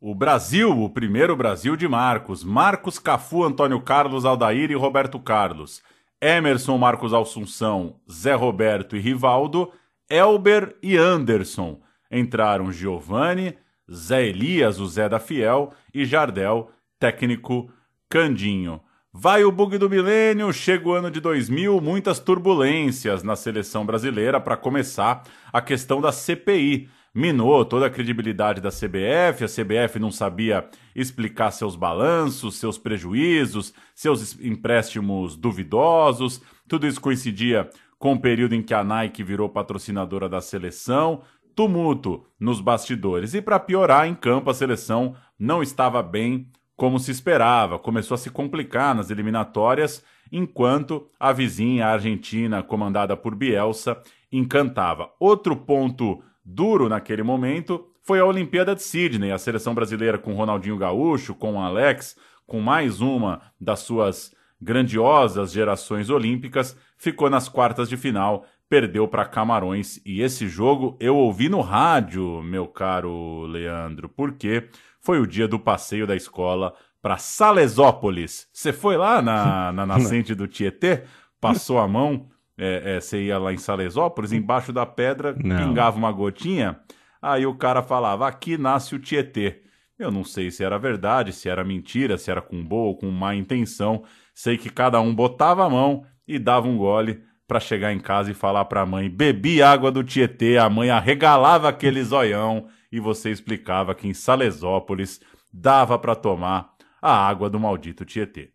O Brasil, o primeiro Brasil de Marcos. Marcos, Cafu, Antônio Carlos, Aldair e Roberto Carlos. Emerson, Marcos Assunção, Zé Roberto e Rivaldo. Elber e Anderson. Entraram Giovanni, Zé Elias, o Zé da Fiel e Jardel, técnico Candinho. Vai o bug do milênio, chega o ano de 2000, muitas turbulências na seleção brasileira para começar a questão da CPI. Minou toda a credibilidade da CBF, a CBF não sabia explicar seus balanços, seus prejuízos, seus empréstimos duvidosos. Tudo isso coincidia com o período em que a Nike virou patrocinadora da seleção. Tumulto nos bastidores. E para piorar, em campo a seleção não estava bem como se esperava, começou a se complicar nas eliminatórias, enquanto a vizinha Argentina, comandada por Bielsa, encantava. Outro ponto duro naquele momento foi a Olimpíada de Sydney, a seleção brasileira com Ronaldinho Gaúcho, com Alex, com mais uma das suas grandiosas gerações olímpicas, ficou nas quartas de final, perdeu para Camarões. E esse jogo eu ouvi no rádio, meu caro Leandro, porque foi o dia do passeio da escola para Salesópolis. Você foi lá na, na nascente do Tietê? Passou a mão? É, é, você ia lá em Salesópolis, embaixo da pedra, não. pingava uma gotinha. Aí o cara falava: aqui nasce o Tietê. Eu não sei se era verdade, se era mentira, se era com boa ou com má intenção. Sei que cada um botava a mão e dava um gole para chegar em casa e falar para a mãe: bebi água do Tietê. A mãe arregalava aquele zoião e você explicava que em Salesópolis dava para tomar a água do maldito Tietê.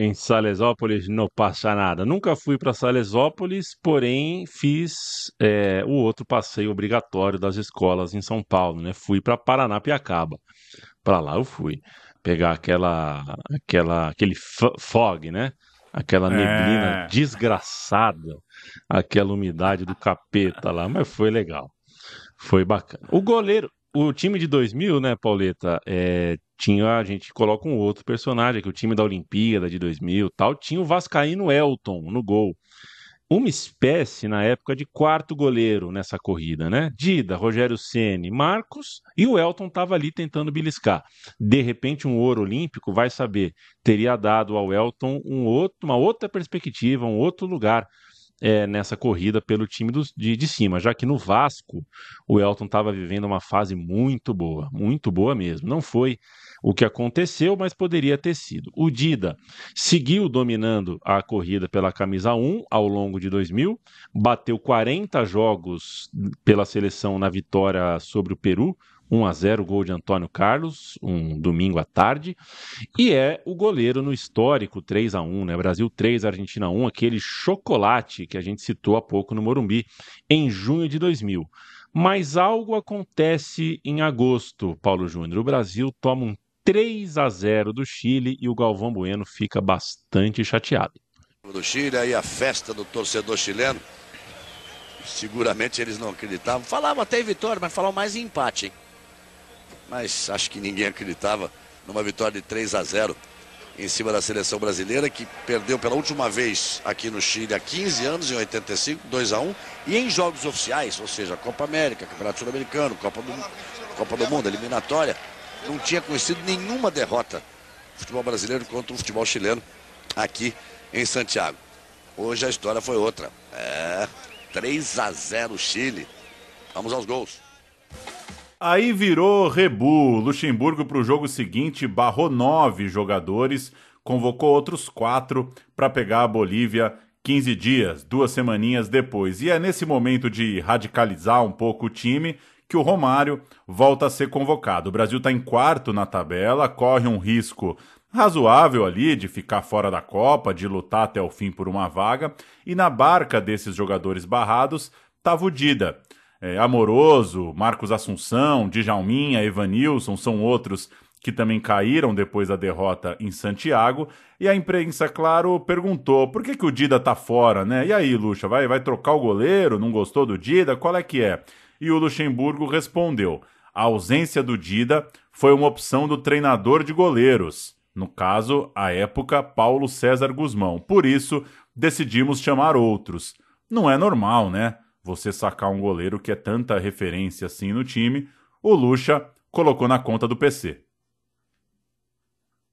Em Salesópolis não passa nada. Nunca fui para Salesópolis, porém fiz é, o outro passeio obrigatório das escolas em São Paulo, né? Fui para Paranapiacaba. Para lá eu fui pegar aquela, aquela, aquele fog, né? Aquela neblina é. desgraçada, aquela umidade do capeta lá, mas foi legal. Foi bacana. O goleiro, o time de 2000, né, Pauleta, é, tinha, a gente coloca um outro personagem, que o time da Olimpíada de 2000 tal, tinha o Vascaíno Elton no gol. Uma espécie, na época, de quarto goleiro nessa corrida, né? Dida, Rogério Ceni, Marcos e o Elton estava ali tentando beliscar. De repente, um ouro olímpico, vai saber, teria dado ao Elton um outro, uma outra perspectiva, um outro lugar é, nessa corrida pelo time do, de, de cima, já que no Vasco o Elton estava vivendo uma fase muito boa, muito boa mesmo. Não foi o que aconteceu, mas poderia ter sido. O Dida seguiu dominando a corrida pela camisa 1 ao longo de 2000, bateu 40 jogos pela seleção na vitória sobre o Peru, 1 a 0 gol de Antônio Carlos, um domingo à tarde, e é o goleiro no histórico 3 a 1, né? Brasil 3 Argentina 1, aquele chocolate que a gente citou há pouco no Morumbi, em junho de 2000. Mas algo acontece em agosto, Paulo Júnior. O Brasil toma um 3 a 0 do Chile e o Galvão Bueno fica bastante chateado. Do Chile, aí a festa do torcedor chileno. Seguramente eles não acreditavam. Falavam até em vitória, mas falavam mais em empate, hein? Mas acho que ninguém acreditava numa vitória de 3 a 0 em cima da seleção brasileira, que perdeu pela última vez aqui no Chile há 15 anos, em 85, 2 a 1 e em jogos oficiais, ou seja, Copa América, Campeonato Sul-Americano, Copa do, Copa do Mundo, eliminatória, não tinha conhecido nenhuma derrota futebol brasileiro contra o futebol chileno aqui em Santiago. Hoje a história foi outra. É 3 a 0 Chile. Vamos aos gols. Aí virou rebu. Luxemburgo para o jogo seguinte barrou nove jogadores, convocou outros quatro para pegar a Bolívia 15 dias, duas semaninhas depois. E é nesse momento de radicalizar um pouco o time que o Romário volta a ser convocado. O Brasil está em quarto na tabela, corre um risco razoável ali de ficar fora da Copa, de lutar até o fim por uma vaga, e na barca desses jogadores barrados estava o Dida. É, Amoroso, Marcos Assunção, Djalminha, Evanilson são outros que também caíram depois da derrota em Santiago, e a imprensa, claro, perguntou por que, que o Dida tá fora, né? E aí, Lucha, vai, vai trocar o goleiro? Não gostou do Dida? Qual é que é? E o Luxemburgo respondeu: a ausência do Dida foi uma opção do treinador de goleiros, no caso, à época, Paulo César Guzmão. Por isso, decidimos chamar outros. Não é normal, né? Você sacar um goleiro que é tanta referência assim no time. O Lucha colocou na conta do PC.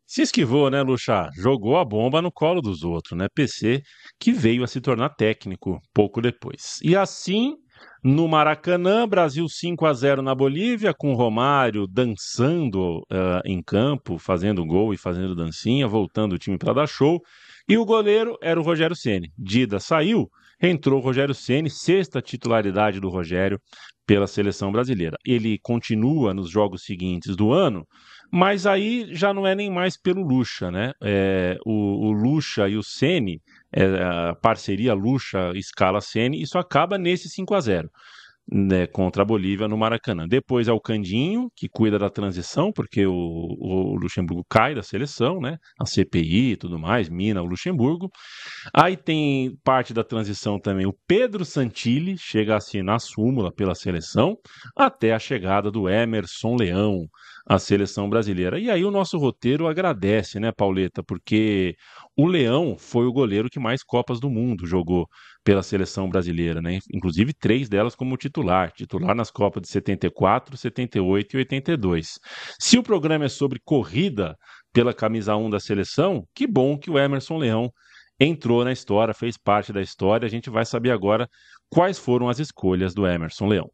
Se esquivou, né, Lucha? Jogou a bomba no colo dos outros, né? PC que veio a se tornar técnico pouco depois. E assim no Maracanã, Brasil 5 a 0 na Bolívia, com Romário dançando uh, em campo, fazendo gol e fazendo dancinha, voltando o time para dar show. E o goleiro era o Rogério Ceni. Dida saiu, entrou o Rogério Ceni, sexta titularidade do Rogério pela seleção brasileira. Ele continua nos jogos seguintes do ano, mas aí já não é nem mais pelo Lucha, né? É, o, o Lucha e o Ceni é, a parceria Lucha escala Sene, isso acaba nesse 5 a 0 né, contra a Bolívia no Maracanã. Depois é o Candinho, que cuida da transição, porque o, o, Luxemburgo cai da seleção, né? A CPI e tudo mais, mina o Luxemburgo. Aí tem parte da transição também o Pedro Santilli, chega assim na súmula pela seleção, até a chegada do Emerson Leão à seleção brasileira. E aí o nosso roteiro agradece, né, Pauleta? Porque o Leão foi o goleiro que mais Copas do Mundo jogou pela seleção brasileira, né? Inclusive três delas como titular, titular nas Copas de 74, 78 e 82. Se o programa é sobre corrida pela camisa 1 da seleção, que bom que o Emerson Leão entrou na história, fez parte da história. A gente vai saber agora quais foram as escolhas do Emerson Leão.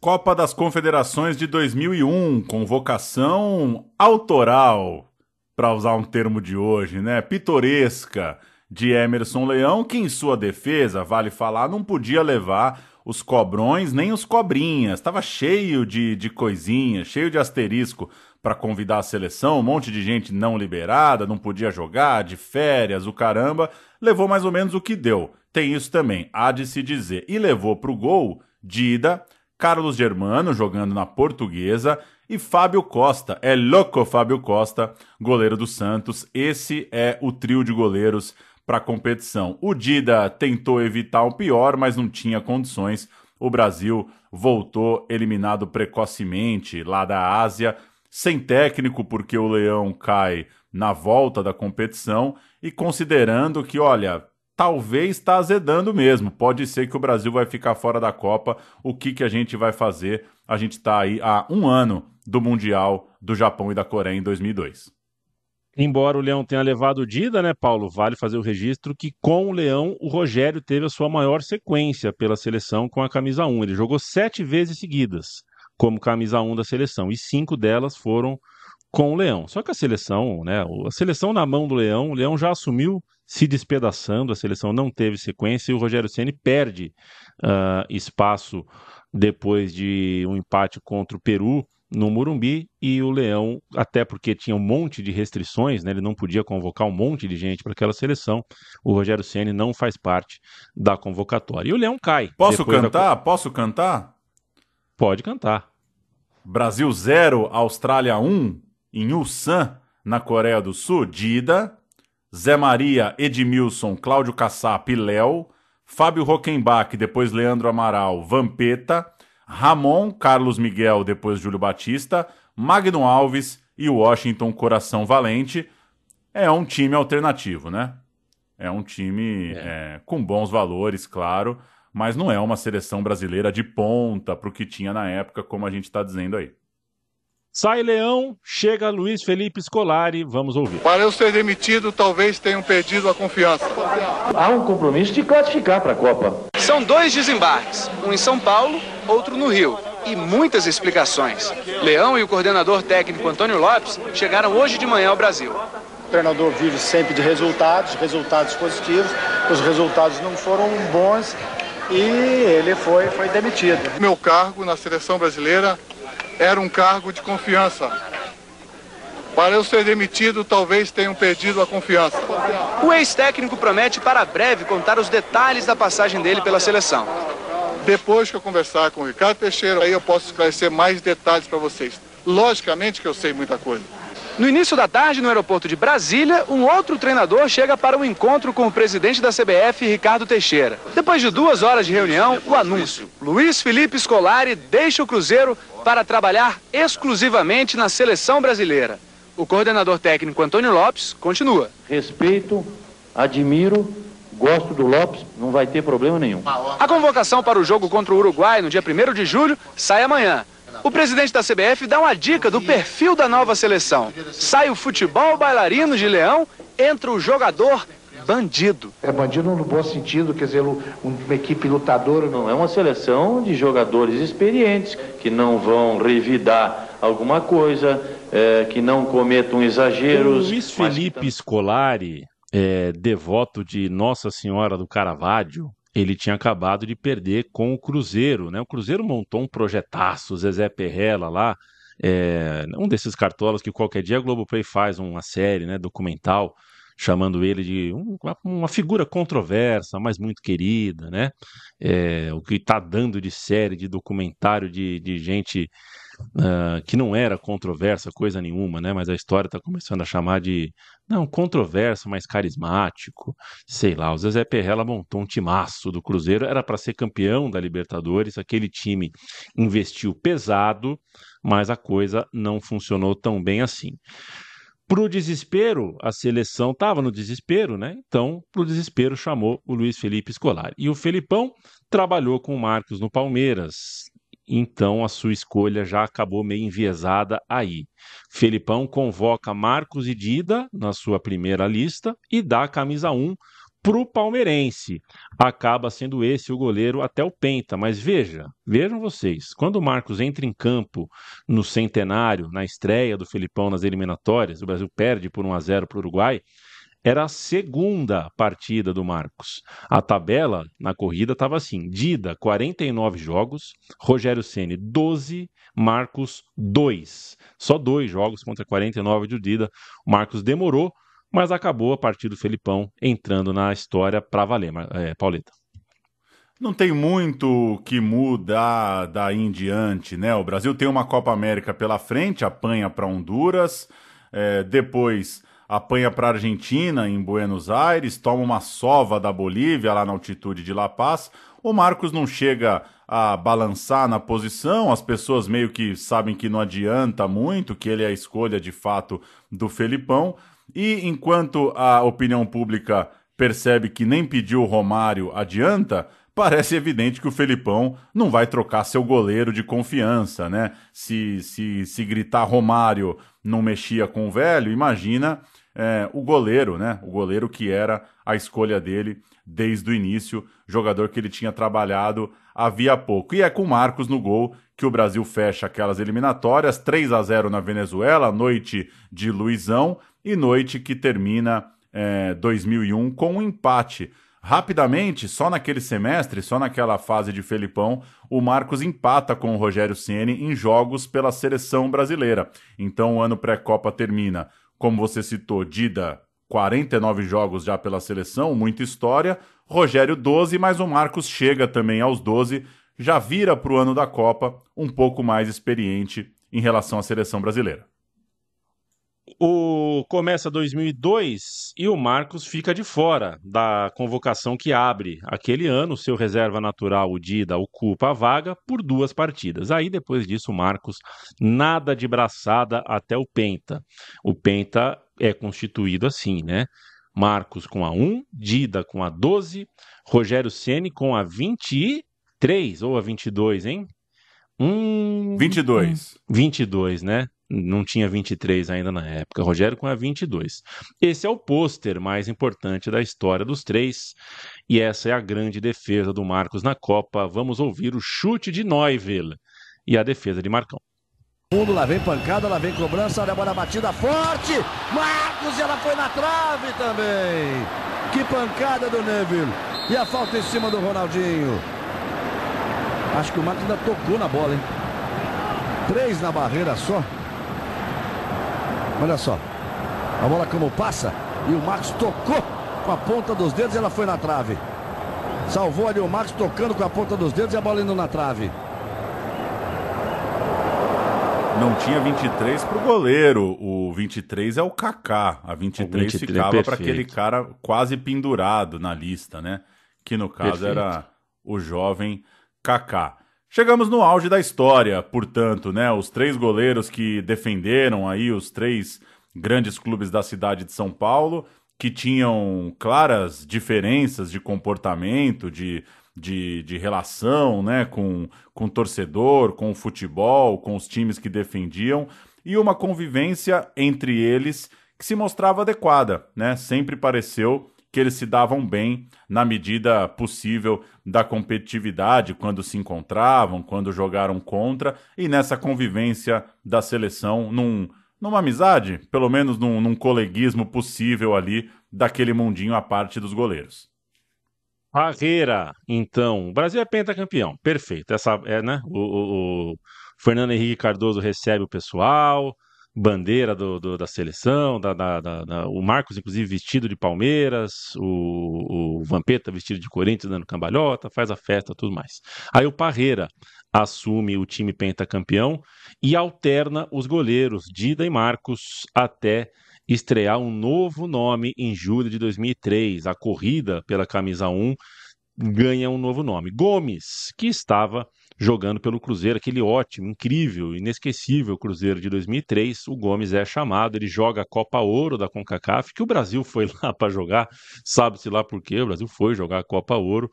Copa das Confederações de 2001, convocação autoral para usar um termo de hoje, né? Pitoresca de Emerson Leão, que em sua defesa, vale falar, não podia levar os cobrões nem os cobrinhas. Estava cheio de, de coisinha, cheio de asterisco para convidar a seleção, um monte de gente não liberada, não podia jogar, de férias, o caramba. Levou mais ou menos o que deu. Tem isso também, há de se dizer. E levou para o gol Dida, Carlos Germano jogando na portuguesa e Fábio Costa. É louco Fábio Costa, goleiro do Santos. Esse é o trio de goleiros para a competição. O Dida tentou evitar o pior, mas não tinha condições. O Brasil voltou eliminado precocemente lá da Ásia, sem técnico, porque o Leão cai na volta da competição e considerando que, olha, talvez está azedando mesmo. Pode ser que o Brasil vai ficar fora da Copa. O que, que a gente vai fazer? A gente está aí há um ano do Mundial do Japão e da Coreia em 2002. Embora o Leão tenha levado o Dida, né, Paulo? Vale fazer o registro que com o Leão o Rogério teve a sua maior sequência pela seleção com a camisa 1. Ele jogou sete vezes seguidas como camisa 1 da seleção e cinco delas foram com o Leão. Só que a seleção, né, a seleção na mão do Leão, o Leão já assumiu se despedaçando, a seleção não teve sequência e o Rogério Ceni perde uh, espaço depois de um empate contra o Peru no Morumbi e o Leão, até porque tinha um monte de restrições, né, ele não podia convocar um monte de gente para aquela seleção, o Rogério Ceni não faz parte da convocatória. E o Leão cai. Posso cantar? Da... Posso cantar? Pode cantar. Brasil 0, Austrália 1, em Ulsan, na Coreia do Sul, Dida, Zé Maria, Edmilson, Cláudio Kassap e Léo, Fábio Rockenbach, depois Leandro Amaral, Vampeta, Ramon, Carlos Miguel, depois Júlio Batista, Magno Alves e Washington Coração Valente. É um time alternativo, né? É um time é. É, com bons valores, claro, mas não é uma seleção brasileira de ponta para o que tinha na época, como a gente está dizendo aí. Sai Leão, chega Luiz Felipe Scolari, vamos ouvir. Para eu ser demitido, talvez tenham perdido a confiança. Há um compromisso de classificar para a Copa. São dois desembarques, um em São Paulo, outro no Rio, e muitas explicações. Leão e o coordenador técnico Antônio Lopes chegaram hoje de manhã ao Brasil. O treinador vive sempre de resultados, resultados positivos. Os resultados não foram bons e ele foi, foi demitido. Meu cargo na seleção brasileira era um cargo de confiança. Para eu ser demitido, talvez tenham perdido a confiança. O ex-técnico promete para breve contar os detalhes da passagem dele pela seleção. Depois que eu conversar com o Ricardo Teixeira, aí eu posso esclarecer mais detalhes para vocês. Logicamente que eu sei muita coisa. No início da tarde, no aeroporto de Brasília, um outro treinador chega para um encontro com o presidente da CBF, Ricardo Teixeira. Depois de duas horas de reunião, o anúncio. Luiz Felipe Scolari deixa o Cruzeiro para trabalhar exclusivamente na seleção brasileira. O coordenador técnico Antônio Lopes continua. Respeito, admiro, gosto do Lopes, não vai ter problema nenhum. A convocação para o jogo contra o Uruguai no dia 1 de julho sai amanhã. O presidente da CBF dá uma dica do perfil da nova seleção. Sai o futebol bailarino de Leão, entra o jogador bandido. É bandido no bom sentido, quer dizer, uma equipe lutadora. Não é uma seleção de jogadores experientes que não vão revidar alguma coisa, é, que não cometam exageros. O Luiz Felipe mas... Scolari, é, devoto de Nossa Senhora do Caravaggio, ele tinha acabado de perder com o Cruzeiro, né? O Cruzeiro montou um projetaço, Zezé Perrella lá, é, um desses cartolas que qualquer dia a Globoplay faz uma série, né, documental, chamando ele de um, uma figura controversa, mas muito querida, né? É, o que está dando de série, de documentário de, de gente uh, que não era controversa, coisa nenhuma, né? Mas a história está começando a chamar de não controverso, mas carismático. Sei lá, o Zezé Perrella montou um timaço do Cruzeiro, era para ser campeão da Libertadores. Aquele time investiu pesado, mas a coisa não funcionou tão bem assim. Pro desespero, a seleção estava no desespero, né? Então, pro desespero, chamou o Luiz Felipe Scolari. E o Felipão trabalhou com o Marcos no Palmeiras, então a sua escolha já acabou meio enviesada aí. Felipão convoca Marcos e Dida na sua primeira lista e dá a camisa 1 para o palmeirense. Acaba sendo esse o goleiro até o Penta, mas veja, vejam vocês, quando o Marcos entra em campo no centenário, na estreia do Felipão nas eliminatórias, o Brasil perde por 1 a 0 para o Uruguai, era a segunda partida do Marcos. A tabela na corrida estava assim: Dida, 49 jogos, Rogério Ceni 12, Marcos 2. Só dois jogos contra 49 do Dida. O Marcos demorou, mas acabou a partir do Felipão entrando na história para valer, é, Pauleta. Não tem muito que mudar daí em diante, né? O Brasil tem uma Copa América pela frente, apanha para Honduras, é, depois apanha para a Argentina em Buenos Aires, toma uma sova da Bolívia lá na altitude de La Paz. O Marcos não chega a balançar na posição, as pessoas meio que sabem que não adianta muito, que ele é a escolha de fato do Felipão. E enquanto a opinião pública percebe que nem pediu o Romário adianta, parece evidente que o Felipão não vai trocar seu goleiro de confiança, né? Se, se, se gritar Romário não mexia com o velho, imagina é, o goleiro, né? O goleiro que era a escolha dele desde o início, jogador que ele tinha trabalhado havia pouco. E é com Marcos no gol que o Brasil fecha aquelas eliminatórias, 3 a 0 na Venezuela, noite de Luizão e noite que termina é, 2001 com um empate. Rapidamente, só naquele semestre, só naquela fase de Felipão, o Marcos empata com o Rogério Ceni em jogos pela seleção brasileira. Então o ano pré-copa termina, como você citou, Dida 49 jogos já pela seleção, muita história. Rogério 12, mas o Marcos chega também aos 12, já vira para o ano da Copa um pouco mais experiente em relação à seleção brasileira. O começa 2002 e o Marcos fica de fora da convocação que abre aquele ano. Seu reserva natural, o Dida, ocupa a vaga por duas partidas. Aí depois disso, o Marcos nada de braçada até o Penta. O Penta é constituído assim, né? Marcos com a 1, Dida com a 12, Rogério Ceni com a 23 ou a 22, hein? Hum, 22. 22, né? Não tinha 23 ainda na época. Rogério com a 22. Esse é o pôster mais importante da história dos três. E essa é a grande defesa do Marcos na Copa. Vamos ouvir o chute de Neuville e a defesa de Marcão. Fundo, lá vem pancada, lá vem cobrança, olha a bola batida forte. Marcos e ela foi na trave também. Que pancada do Neville. E a falta em cima do Ronaldinho. Acho que o Marcos ainda tocou na bola, hein? Três na barreira só. Olha só. A bola como passa. E o Marcos tocou com a ponta dos dedos e ela foi na trave. Salvou ali o Marcos tocando com a ponta dos dedos e a bola indo na trave não tinha 23 para o goleiro. O 23 é o Kaká. A 23, 23 ficava para aquele cara quase pendurado na lista, né? Que no caso perfeito. era o jovem Kaká. Chegamos no auge da história, portanto, né? Os três goleiros que defenderam aí os três grandes clubes da cidade de São Paulo, que tinham claras diferenças de comportamento, de de, de relação né, com, com o torcedor, com o futebol, com os times que defendiam, e uma convivência entre eles que se mostrava adequada. Né? Sempre pareceu que eles se davam bem na medida possível da competitividade, quando se encontravam, quando jogaram contra, e nessa convivência da seleção, num, numa amizade, pelo menos num, num coleguismo possível ali daquele mundinho à parte dos goleiros. Parreira, então. O Brasil é pentacampeão. Perfeito. Essa é, né? O, o, o Fernando Henrique Cardoso recebe o pessoal, bandeira do, do da seleção, da, da, da, o Marcos, inclusive, vestido de Palmeiras, o, o Vampeta vestido de Corinthians dando cambalhota, faz a festa tudo mais. Aí o Parreira assume o time pentacampeão e alterna os goleiros Dida e Marcos até estrear um novo nome em julho de 2003. A corrida pela camisa 1 ganha um novo nome. Gomes, que estava jogando pelo Cruzeiro, aquele ótimo, incrível, inesquecível Cruzeiro de 2003. O Gomes é chamado, ele joga a Copa Ouro da CONCACAF, que o Brasil foi lá para jogar, sabe-se lá por quê, o Brasil foi jogar a Copa Ouro.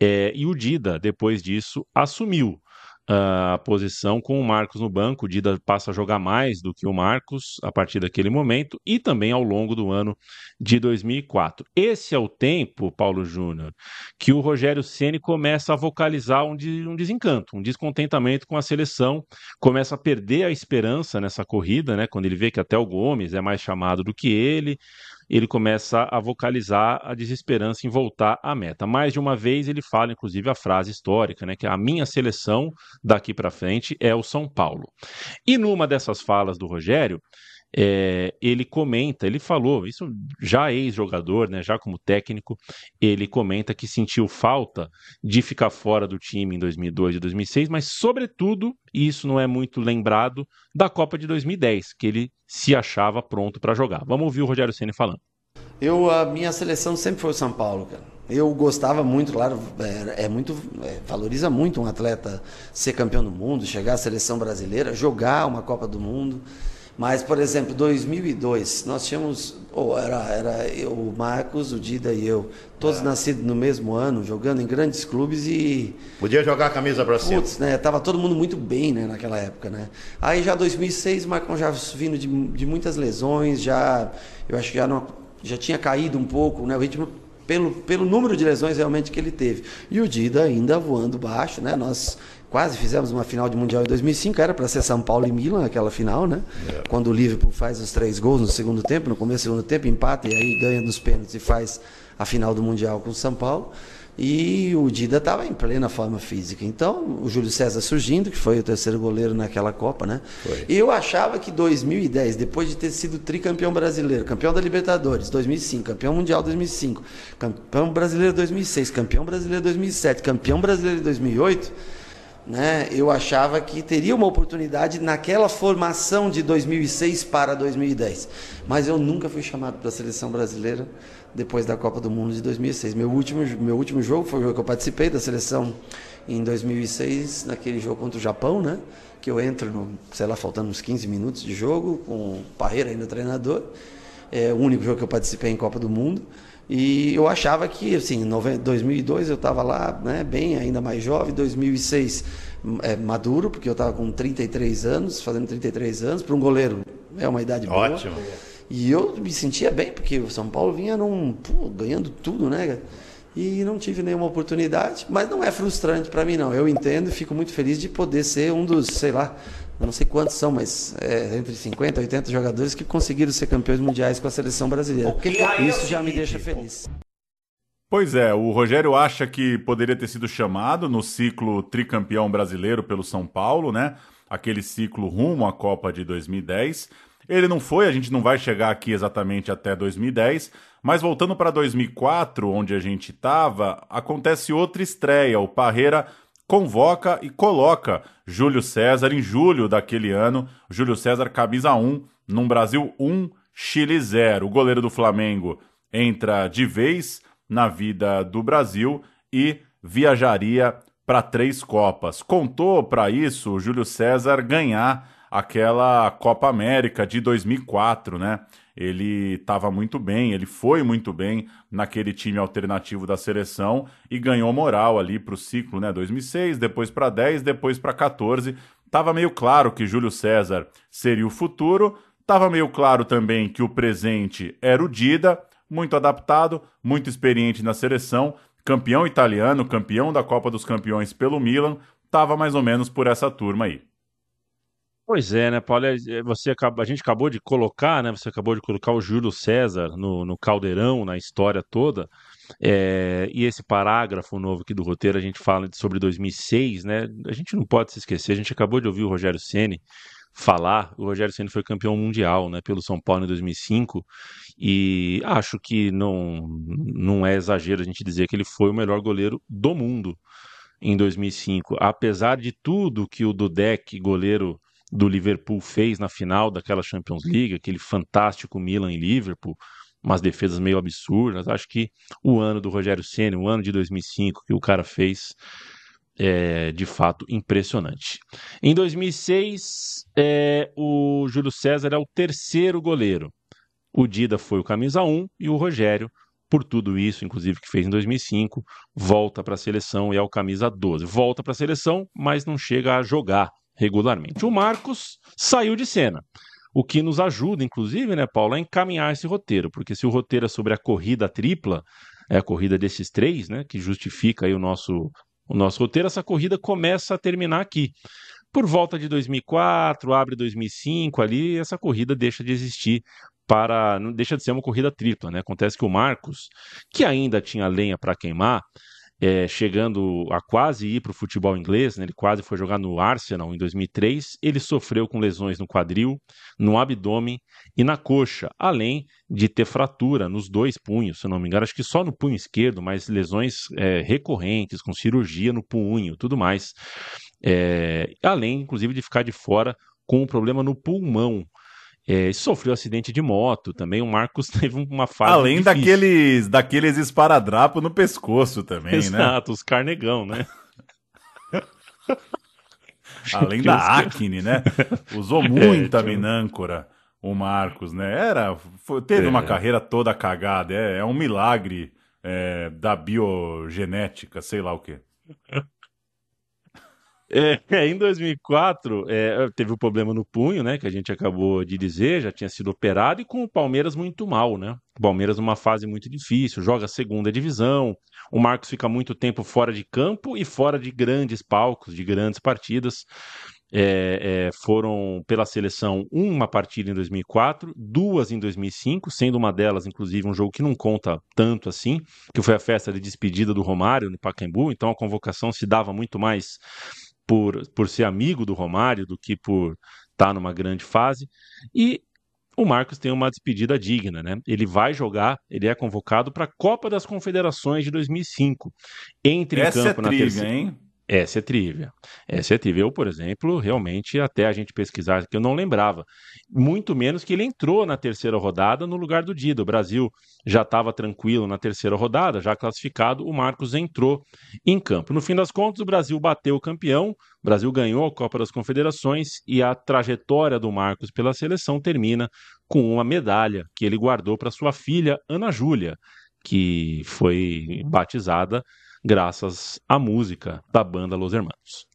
É, e o Dida, depois disso, assumiu a posição com o Marcos no banco. O Dida passa a jogar mais do que o Marcos a partir daquele momento e também ao longo do ano de 2004. Esse é o tempo, Paulo Júnior, que o Rogério Ceni começa a vocalizar um, de, um desencanto, um descontentamento com a seleção, começa a perder a esperança nessa corrida, né? Quando ele vê que até o Gomes é mais chamado do que ele ele começa a vocalizar a desesperança em voltar à meta. Mais de uma vez ele fala, inclusive, a frase histórica, né, que a minha seleção daqui para frente é o São Paulo. E numa dessas falas do Rogério, é, ele comenta, ele falou, isso já ex-jogador, né, já como técnico, ele comenta que sentiu falta de ficar fora do time em 2002 e 2006, mas sobretudo, e isso não é muito lembrado, da Copa de 2010, que ele se achava pronto para jogar. Vamos ouvir o Rogério Ceni falando. Eu, a minha seleção sempre foi o São Paulo, cara. Eu gostava muito, claro, é, é muito, é, valoriza muito um atleta ser campeão do mundo, chegar à seleção brasileira, jogar uma Copa do Mundo. Mas, por exemplo, 2002, nós tínhamos, ou era, era eu, o Marcos, o Dida e eu, todos é. nascidos no mesmo ano, jogando em grandes clubes e... Podia jogar a camisa para cima. Putz, né, tava todo mundo muito bem, né, naquela época, né. Aí já 2006, o Marcão já vindo de, de muitas lesões, já, eu acho que já, não, já tinha caído um pouco, né, o ritmo pelo, pelo número de lesões realmente que ele teve. E o Dida ainda voando baixo, né? Nós quase fizemos uma final de Mundial em 2005, era para ser São Paulo e Milan, aquela final, né? É. Quando o Liverpool faz os três gols no segundo tempo, no começo do segundo tempo, empata e aí ganha nos pênaltis e faz a final do Mundial com o São Paulo. E o Dida estava em plena forma física. Então, o Júlio César surgindo, que foi o terceiro goleiro naquela Copa, né? Foi. E eu achava que 2010, depois de ter sido tricampeão brasileiro, campeão da Libertadores 2005, campeão mundial 2005, campeão brasileiro 2006, campeão brasileiro 2007, campeão brasileiro 2008, né, eu achava que teria uma oportunidade naquela formação de 2006 para 2010. Mas eu nunca fui chamado para a seleção brasileira depois da Copa do Mundo de 2006. Meu último, meu último jogo foi o jogo que eu participei da seleção em 2006, naquele jogo contra o Japão, né? Que eu entro, no, sei lá, faltando uns 15 minutos de jogo, com o Parreira ainda treinador. É o único jogo que eu participei em Copa do Mundo. E eu achava que, assim, em 2002 eu estava lá, né, bem, ainda mais jovem, 2006 é, maduro, porque eu estava com 33 anos, fazendo 33 anos, para um goleiro é uma idade boa. Ótimo. E eu me sentia bem, porque o São Paulo vinha num, pô, ganhando tudo, né? E não tive nenhuma oportunidade, mas não é frustrante para mim, não. Eu entendo e fico muito feliz de poder ser um dos, sei lá, não sei quantos são, mas é, entre 50 e 80 jogadores que conseguiram ser campeões mundiais com a seleção brasileira. Isso já me deixa feliz. Pois é, o Rogério acha que poderia ter sido chamado no ciclo tricampeão brasileiro pelo São Paulo, né? Aquele ciclo rumo à Copa de 2010. Ele não foi, a gente não vai chegar aqui exatamente até 2010, mas voltando para 2004, onde a gente estava, acontece outra estreia. O Parreira convoca e coloca Júlio César em julho daquele ano. Júlio César, camisa 1, num Brasil 1, Chile 0. O goleiro do Flamengo entra de vez na vida do Brasil e viajaria para três Copas. Contou para isso o Júlio César ganhar aquela Copa América de 2004, né? Ele estava muito bem, ele foi muito bem naquele time alternativo da seleção e ganhou moral ali para o ciclo, né? 2006, depois para 10, depois para 14. Tava meio claro que Júlio César seria o futuro, tava meio claro também que o presente era o Dida, muito adaptado, muito experiente na seleção, campeão italiano, campeão da Copa dos Campeões pelo Milan, tava mais ou menos por essa turma aí. Pois é, né, Paulo? É, é, você, a gente acabou de colocar, né? Você acabou de colocar o Júlio César no, no caldeirão, na história toda. É, e esse parágrafo novo aqui do roteiro, a gente fala sobre 2006, né? A gente não pode se esquecer, a gente acabou de ouvir o Rogério Ceni falar. O Rogério Ceni foi campeão mundial, né, pelo São Paulo em 2005, e acho que não não é exagero a gente dizer que ele foi o melhor goleiro do mundo em 2005, apesar de tudo que o Dudek, goleiro do Liverpool fez na final daquela Champions League, aquele fantástico Milan e Liverpool, umas defesas meio absurdas. Acho que o ano do Rogério Senna, o ano de 2005 que o cara fez, é de fato impressionante. Em 2006, é, o Júlio César é o terceiro goleiro. O Dida foi o camisa 1 e o Rogério, por tudo isso, inclusive que fez em 2005, volta para a seleção e é o camisa 12. Volta para a seleção, mas não chega a jogar regularmente. O Marcos saiu de cena. O que nos ajuda, inclusive, né, Paulo, a encaminhar esse roteiro, porque se o roteiro é sobre a corrida tripla, é a corrida desses três, né, que justifica aí o nosso, o nosso roteiro, essa corrida começa a terminar aqui. Por volta de 2004, abre 2005 ali, essa corrida deixa de existir para não deixa de ser uma corrida tripla, né? Acontece que o Marcos, que ainda tinha lenha para queimar, é, chegando a quase ir para o futebol inglês, né? ele quase foi jogar no Arsenal em 2003. Ele sofreu com lesões no quadril, no abdômen e na coxa, além de ter fratura nos dois punhos, se não me engano, acho que só no punho esquerdo, mas lesões é, recorrentes, com cirurgia no punho, tudo mais. É, além, inclusive, de ficar de fora com um problema no pulmão. É, sofreu acidente de moto também. O Marcos teve uma fase. Além difícil. daqueles, daqueles esparadrapos no pescoço também, Exato, né? Exato, os carnegão, né? Além da acne, né? Usou muita minâncora o Marcos, né? Era, foi- teve É. uma carreira toda cagada. É, é um milagre é, da biogenética, sei lá o quê. É, em 2004, é, teve o problema no punho, né? Que a gente acabou de dizer, já tinha sido operado, e com o Palmeiras muito mal, né? O Palmeiras numa fase muito difícil, joga segunda divisão. O Marcos fica muito tempo fora de campo e fora de grandes palcos, de grandes partidas. É, é, foram pela seleção uma partida em 2004, duas em 2005, sendo uma delas, inclusive, um jogo que não conta tanto assim, que foi a festa de despedida do Romário no Pacaembu. Então a convocação se dava muito mais por, por ser amigo do Romário do que por estar numa grande fase. E o Marcos tem uma despedida digna, né? Ele vai jogar, ele é convocado para a Copa das Confederações de 2005. Entre Essa em é campo na trivia, terceira. hein? Essa é trivia. Essa é trivia. Eu, por exemplo, realmente, até a gente pesquisar, que eu não lembrava. Muito menos que ele entrou na terceira rodada no lugar do Dida. O Brasil já estava tranquilo na terceira rodada, já classificado, o Marcos entrou em campo. No fim das contas, o Brasil bateu o campeão, o Brasil ganhou a Copa das Confederações e a trajetória do Marcos pela seleção termina com uma medalha que ele guardou para sua filha, Ana Júlia, que foi batizada graças à música da banda Los Hermanos.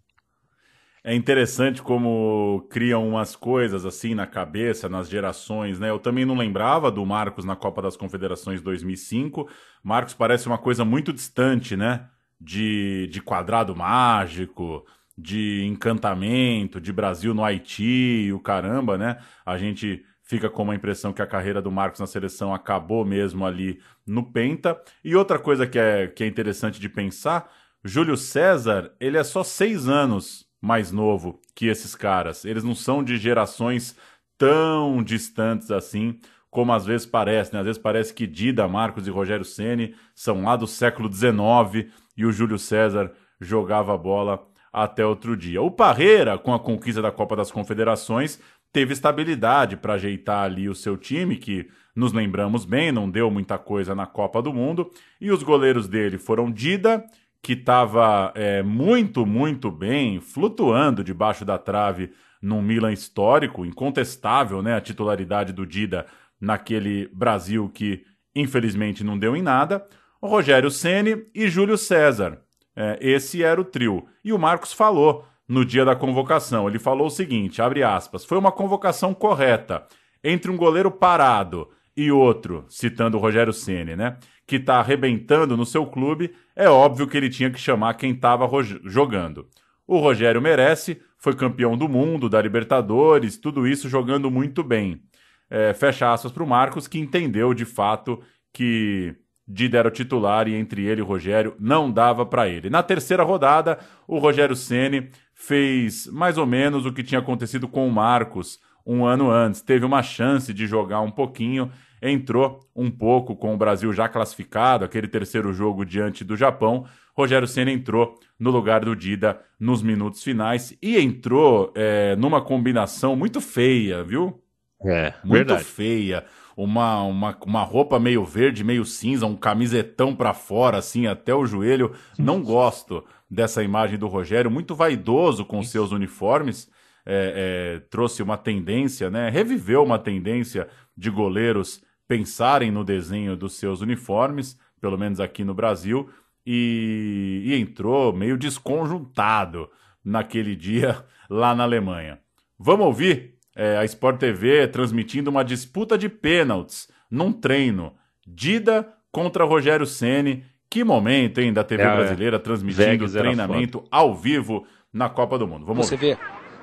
É interessante como criam umas coisas assim na cabeça, nas gerações, né? Eu também não lembrava do Marcos na Copa das Confederações 2005. Marcos parece uma coisa muito distante, né? De, de quadrado mágico, de encantamento, de Brasil no Haiti, o caramba, né? A gente fica com uma impressão que a carreira do Marcos na seleção acabou mesmo ali no Penta. E outra coisa que é, que é interessante de pensar, Júlio César, ele é só seis anos mais novo que esses caras. Eles não são de gerações tão distantes assim, como às vezes parece, né? Às vezes parece que Dida, Marcos e Rogério Ceni são lá do século XIX e o Júlio César jogava bola até outro dia. O Parreira, com a conquista da Copa das Confederações, teve estabilidade para ajeitar ali o seu time, que nos lembramos bem, não deu muita coisa na Copa do Mundo, e os goleiros dele foram Dida, que estava é, muito, muito bem, flutuando debaixo da trave num Milan histórico, incontestável, né, a titularidade do Dida naquele Brasil que infelizmente não deu em nada, Rogério Ceni e Júlio César. É, esse era o trio. E o Marcos falou no dia da convocação. Ele falou o seguinte: abre aspas, foi uma convocação correta entre um goleiro parado e outro, citando o Rogério Ceni, né? Que está arrebentando no seu clube, é óbvio que ele tinha que chamar quem estava jogando. O Rogério merece, foi campeão do mundo, da Libertadores, tudo isso jogando muito bem. É, fecha aspas para o Marcos, que entendeu de fato que Dida era o titular e entre ele e o Rogério não dava para ele. Na terceira rodada, o Rogério Ceni fez mais ou menos o que tinha acontecido com o Marcos um ano antes. Teve uma chance de jogar um pouquinho, entrou um pouco com o Brasil já classificado, aquele terceiro jogo diante do Japão. Rogério Ceni entrou no lugar do Dida nos minutos finais e entrou é, numa combinação muito feia, viu? É, muito verdade. feia. Uma, uma, uma roupa meio verde, meio cinza, um camisetão pra fora, assim, até o joelho. Não gosto dessa imagem do Rogério, muito vaidoso com seus uniformes. É, é, trouxe uma tendência, né? Reviveu uma tendência de goleiros pensarem no desenho dos seus uniformes, pelo menos aqui no Brasil, e, e entrou meio desconjuntado naquele dia lá na Alemanha. Vamos ouvir é, a Sport TV transmitindo uma disputa de pênaltis num treino. Dida contra Rogério Ceni. Que momento, hein, da TV É, brasileira transmitindo Vegas era treinamento ao vivo na Copa do Mundo. Vamos Você ouvir. vê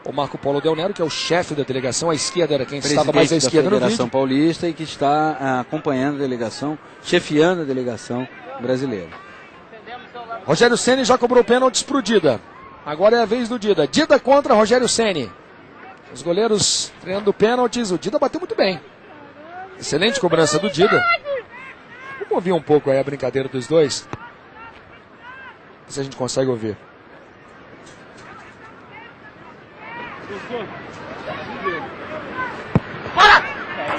o Marco Polo Del Nero, que é o chefe da delegação, à esquerda era quem Presidente estava mais à esquerda da no Federação vídeo. Paulista e que está ah, acompanhando a delegação, chefiando a delegação brasileira. Rogério Ceni já cobrou pênaltis pro Dida. Agora é a vez do Dida. Dida contra Rogério Ceni. Os goleiros treinando pênaltis. O Dida bateu muito bem. Excelente cobrança do Dida. Vamos ouvir um pouco aí a brincadeira dos dois. Se a gente consegue ouvir.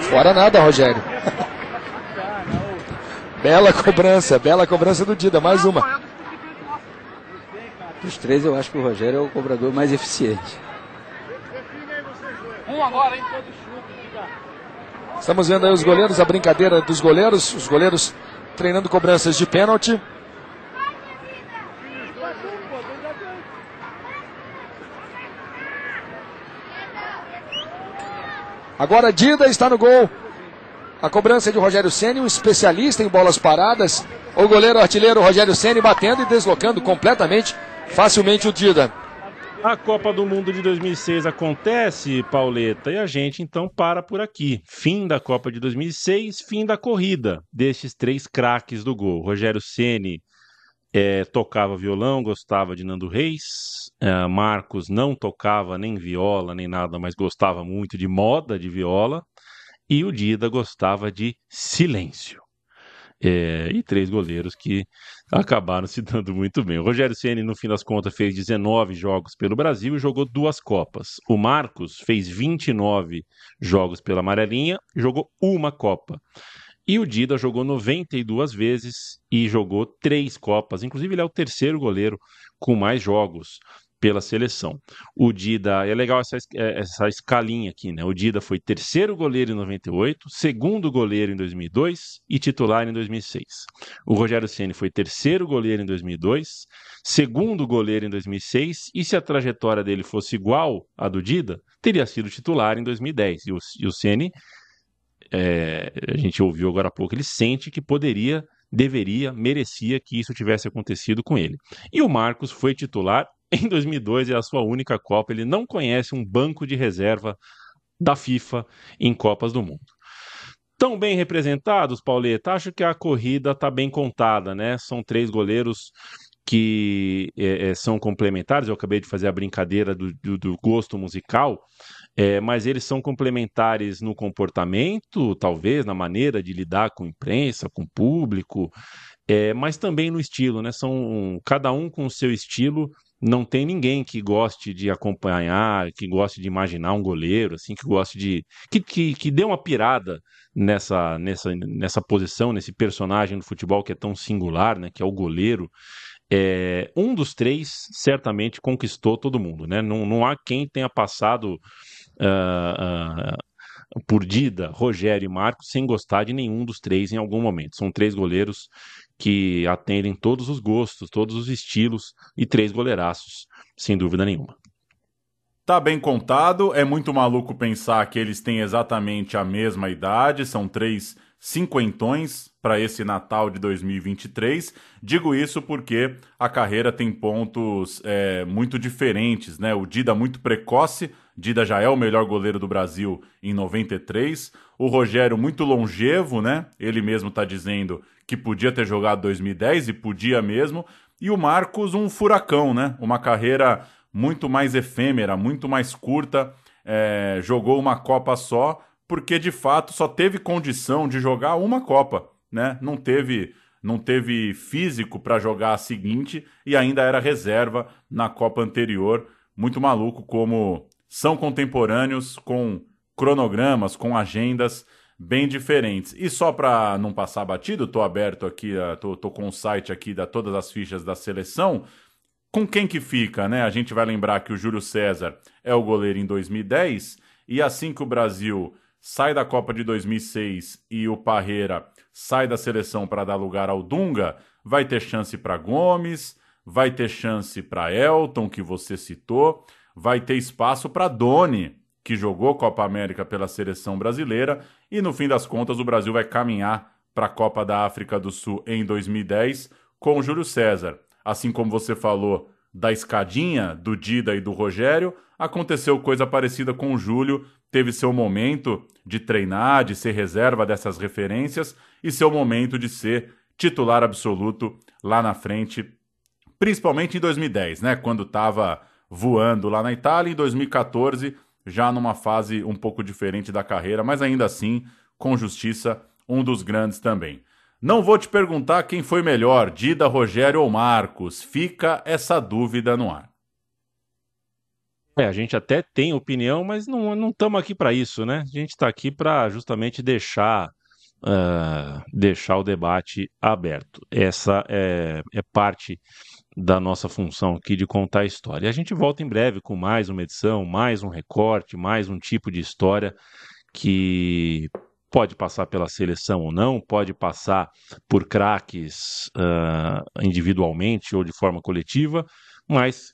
Fora nada, Rogério. bela cobrança, bela cobrança do Dida, mais uma. Dos três, eu acho que o Rogério é o cobrador mais eficiente. Um agora, hein? Estamos vendo aí os goleiros, a brincadeira dos goleiros, os goleiros treinando cobranças de pênalti. Agora Dida está no gol. A cobrança é de Rogério Ceni, um especialista em bolas paradas. O goleiro artilheiro Rogério Ceni batendo e deslocando completamente, facilmente o Dida. A Copa do Mundo de 2006 acontece, Pauleta, e a gente então para por aqui. Fim da Copa de 2006, fim da corrida destes três craques do gol. Rogério Ceni é, tocava violão, gostava de Nando Reis. É, Marcos não tocava nem viola nem nada, mas gostava muito de moda de viola. E o Dida gostava de silêncio. É, e três goleiros que acabaram se dando muito bem. O Rogério Ceni no fim das contas, fez 19 jogos pelo Brasil e jogou duas Copas. O Marcos fez 29 jogos pela Amarelinha, jogou uma Copa. E o Dida jogou 92 vezes e jogou três Copas. Inclusive, ele é o terceiro goleiro com mais jogos pela seleção. O Dida, é legal essa, é, essa escalinha aqui, né? O Dida foi terceiro goleiro em 98, segundo goleiro em 2002 e titular em 2006. O Rogério Ceni foi terceiro goleiro em 2002, segundo goleiro em 2006 e se a trajetória dele fosse igual à do Dida, teria sido titular em 2010. E o, e o Ceni, é, a gente ouviu agora há pouco, ele sente que poderia deveria, merecia que isso tivesse acontecido com ele. E o Marcos foi titular em 2002 é a sua única Copa. Ele não conhece um banco de reserva da FIFA em Copas do Mundo. Tão bem representados, Pauleta? Acho que a corrida está bem contada, né? São três goleiros que é, é, são complementares. Eu acabei de fazer a brincadeira do, do, do gosto musical, é, mas eles são complementares no comportamento, talvez, na maneira de lidar com imprensa, com público, é, mas também no estilo, né? São cada um com o seu estilo não tem ninguém que goste de acompanhar, que goste de imaginar um goleiro, assim, que goste de. que, que, que dê uma pirada nessa, nessa, nessa posição, nesse personagem do futebol que é tão singular, né? Que é o goleiro. É, um dos três certamente conquistou todo mundo, né? Não, não há quem tenha passado. Uh, uh, por Dida, Rogério e Marcos sem gostar de nenhum dos três em algum momento. São três goleiros que atendem todos os gostos, todos os estilos e três goleiraços, sem dúvida nenhuma. Tá bem contado, é muito maluco pensar que eles têm exatamente a mesma idade, são três cinquentões para esse Natal de 2023. Digo isso porque a carreira tem pontos é, muito diferentes, né? O Dida muito precoce, Dida já é o melhor goleiro do Brasil em 93. O Rogério muito longevo, né? Ele mesmo está dizendo que podia ter jogado 2010 e podia mesmo. E o Marcos um furacão, né? Uma carreira muito mais efêmera, muito mais curta. É, jogou uma Copa só, porque de fato só teve condição de jogar uma Copa, né? Não teve não teve físico para jogar a seguinte e ainda era reserva na Copa anterior. Muito maluco como são contemporâneos com cronogramas, com agendas bem diferentes. E só para não passar batido, estou aberto aqui, tô, tô com o site aqui da todas as fichas da seleção. Com quem que fica, né? A gente vai lembrar que o Júlio César é o goleiro em 2010 e assim que o Brasil sai da Copa de 2006 e o Parreira sai da seleção para dar lugar ao Dunga, vai ter chance para Gomes, vai ter chance para Elton, que você citou, vai ter espaço para Doni, que jogou Copa América pela seleção brasileira, e no fim das contas o Brasil vai caminhar para a Copa da África do Sul em 2010 com o Júlio César. Assim como você falou da escadinha do Dida e do Rogério, aconteceu coisa parecida com o Júlio, teve seu momento de treinar, de ser reserva dessas referências e seu momento de ser titular absoluto lá na frente, principalmente em 2010, né, quando estava voando lá na Itália, em 2014 já numa fase um pouco diferente da carreira, mas ainda assim, com justiça, um dos grandes também. Não vou te perguntar quem foi melhor, Dida, Rogério ou Marcos. Fica essa dúvida no ar. É, a gente até tem opinião, mas não estamos aqui para isso, né? A gente está aqui para justamente deixar, uh, deixar o debate aberto. Essa é, é parte da nossa função aqui de contar a história. E a gente volta em breve com mais uma edição, mais um recorte, mais um tipo de história que pode passar pela seleção ou não, pode passar por craques uh, individualmente ou de forma coletiva, mas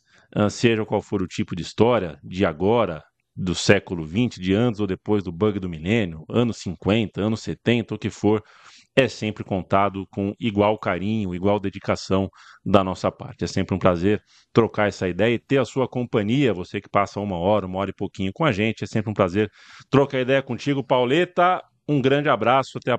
seja qual for o tipo de história, de agora, do século XX, de antes ou depois do bug do milênio, anos 50, anos 70, o que for, é sempre contado com igual carinho, igual dedicação da nossa parte. É sempre um prazer trocar essa ideia e ter a sua companhia, você que passa uma hora, uma hora e pouquinho com a gente. É sempre um prazer trocar ideia contigo, Pauleta. Um grande abraço, até a